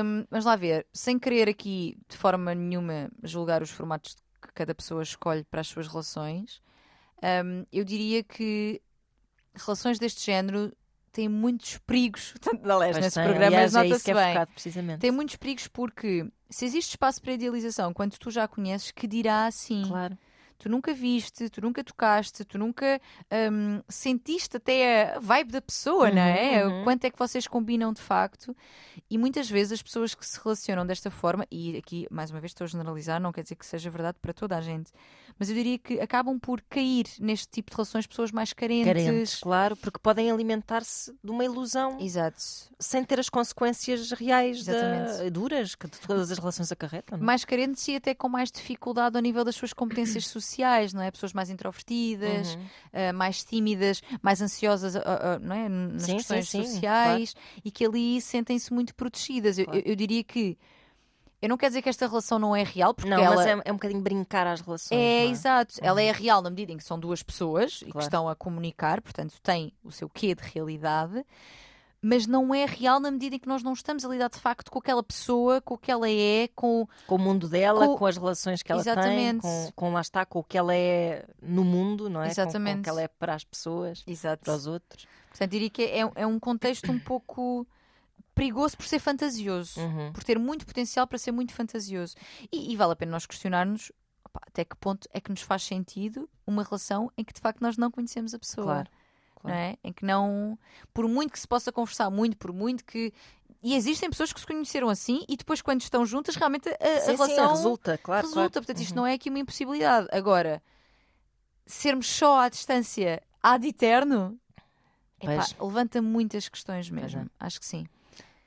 Um, vamos lá ver, sem querer aqui de forma nenhuma julgar os formatos que cada pessoa escolhe para as suas relações, um, eu diria que relações deste género têm muitos perigos, tanto da leste Pois nesse tem, programa, aliás, é isso que é bem. focado, precisamente. Tem muitos perigos porque se existe espaço para idealização, quando tu já conheces, que dirá assim. Claro. Tu nunca viste, tu nunca tocaste, tu nunca hum, sentiste até a vibe da pessoa, não é? Uhum, uhum. Quanto é que vocês combinam de facto? E muitas vezes as pessoas que se relacionam desta forma, e aqui mais uma vez estou a generalizar, não quer dizer que seja verdade para toda a gente, mas eu diria que acabam por cair neste tipo de relações pessoas mais carentes. Carentes, claro, porque podem alimentar-se de uma ilusão Exato. sem ter as consequências reais da- Exatamente. duras que todas as relações acarretam. não é? Mais carentes e até com mais dificuldade ao nível das suas competências sociais, não é? Pessoas mais introvertidas, Uhum. ah, mais tímidas, mais ansiosas ah, ah, não é? nas Sim, sim, questões sim, sociais e que ali sentem-se muito protegidas. Eu- Claro. Eu, eu diria que eu não quero dizer que esta relação não é real, porque Não, ela mas é, é um bocadinho brincar às relações. é, é? exato. Ela é real na medida em que são duas pessoas e que Claro. estão a comunicar, portanto, tem o seu quê de realidade, mas não é real na medida em que nós não estamos a lidar de facto com aquela pessoa, com o que ela é, com. Com o mundo dela, Com- com, as relações que ela Exatamente. tem, com, com lá está, com o que ela é no mundo, não é? Com- Com, Exatamente. o que ela é para as pessoas, Exato. para os outros. Portanto, diria que é, é um contexto um pouco perigoso por ser fantasioso, Uhum. por ter muito potencial para ser muito fantasioso. E, e vale a pena nós questionarmos opá, até que ponto é que nos faz sentido uma relação em que de facto nós não conhecemos a pessoa. Claro. Não é? Em que não, por muito que se possa conversar muito, por muito que e existem pessoas que se conheceram assim e depois quando estão juntas realmente a, a Sim, sim, relação resulta, claro. resulta. claro. Portanto, isto Uhum. não é aqui uma impossibilidade. Agora, sermos só à distância ad eterno epá, levanta muitas questões mesmo. é. Acho que sim.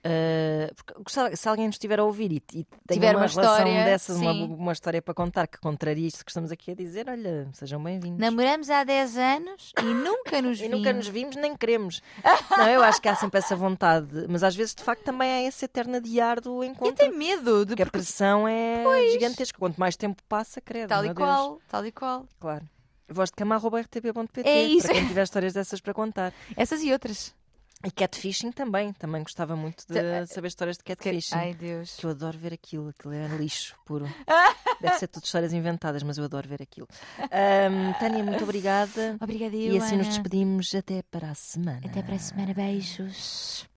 Uh, porque se alguém nos estiver a ouvir e, e tem Tiver uma, uma relação história, dessas, uma, uma história para contar que contraria isto que estamos aqui a dizer, olha, sejam bem-vindos. Namoramos há 10 anos e nunca nos E vimos. nunca nos vimos, nem queremos. não, eu acho que há sempre essa vontade, mas às vezes de facto também há esse eterno adiar do encontro. tenho medo de Porque a porque pressão é gigantesca. Quanto mais tempo passa, credo. tal e meu Deus. qual, tal e qual. Claro. Voz de cama.rtp.pt É isso. para quem tiver histórias dessas para contar. Essas e outras. E catfishing também. Também gostava muito de Tá, saber histórias de catfishing. Ai, Deus. Que eu adoro ver aquilo, aquilo é lixo puro. Deve ser tudo histórias inventadas, mas eu adoro ver aquilo. Ahm, Tânia, muito obrigada. Obrigada, E assim nos Ana. despedimos até para a semana. Até para a semana. Beijos.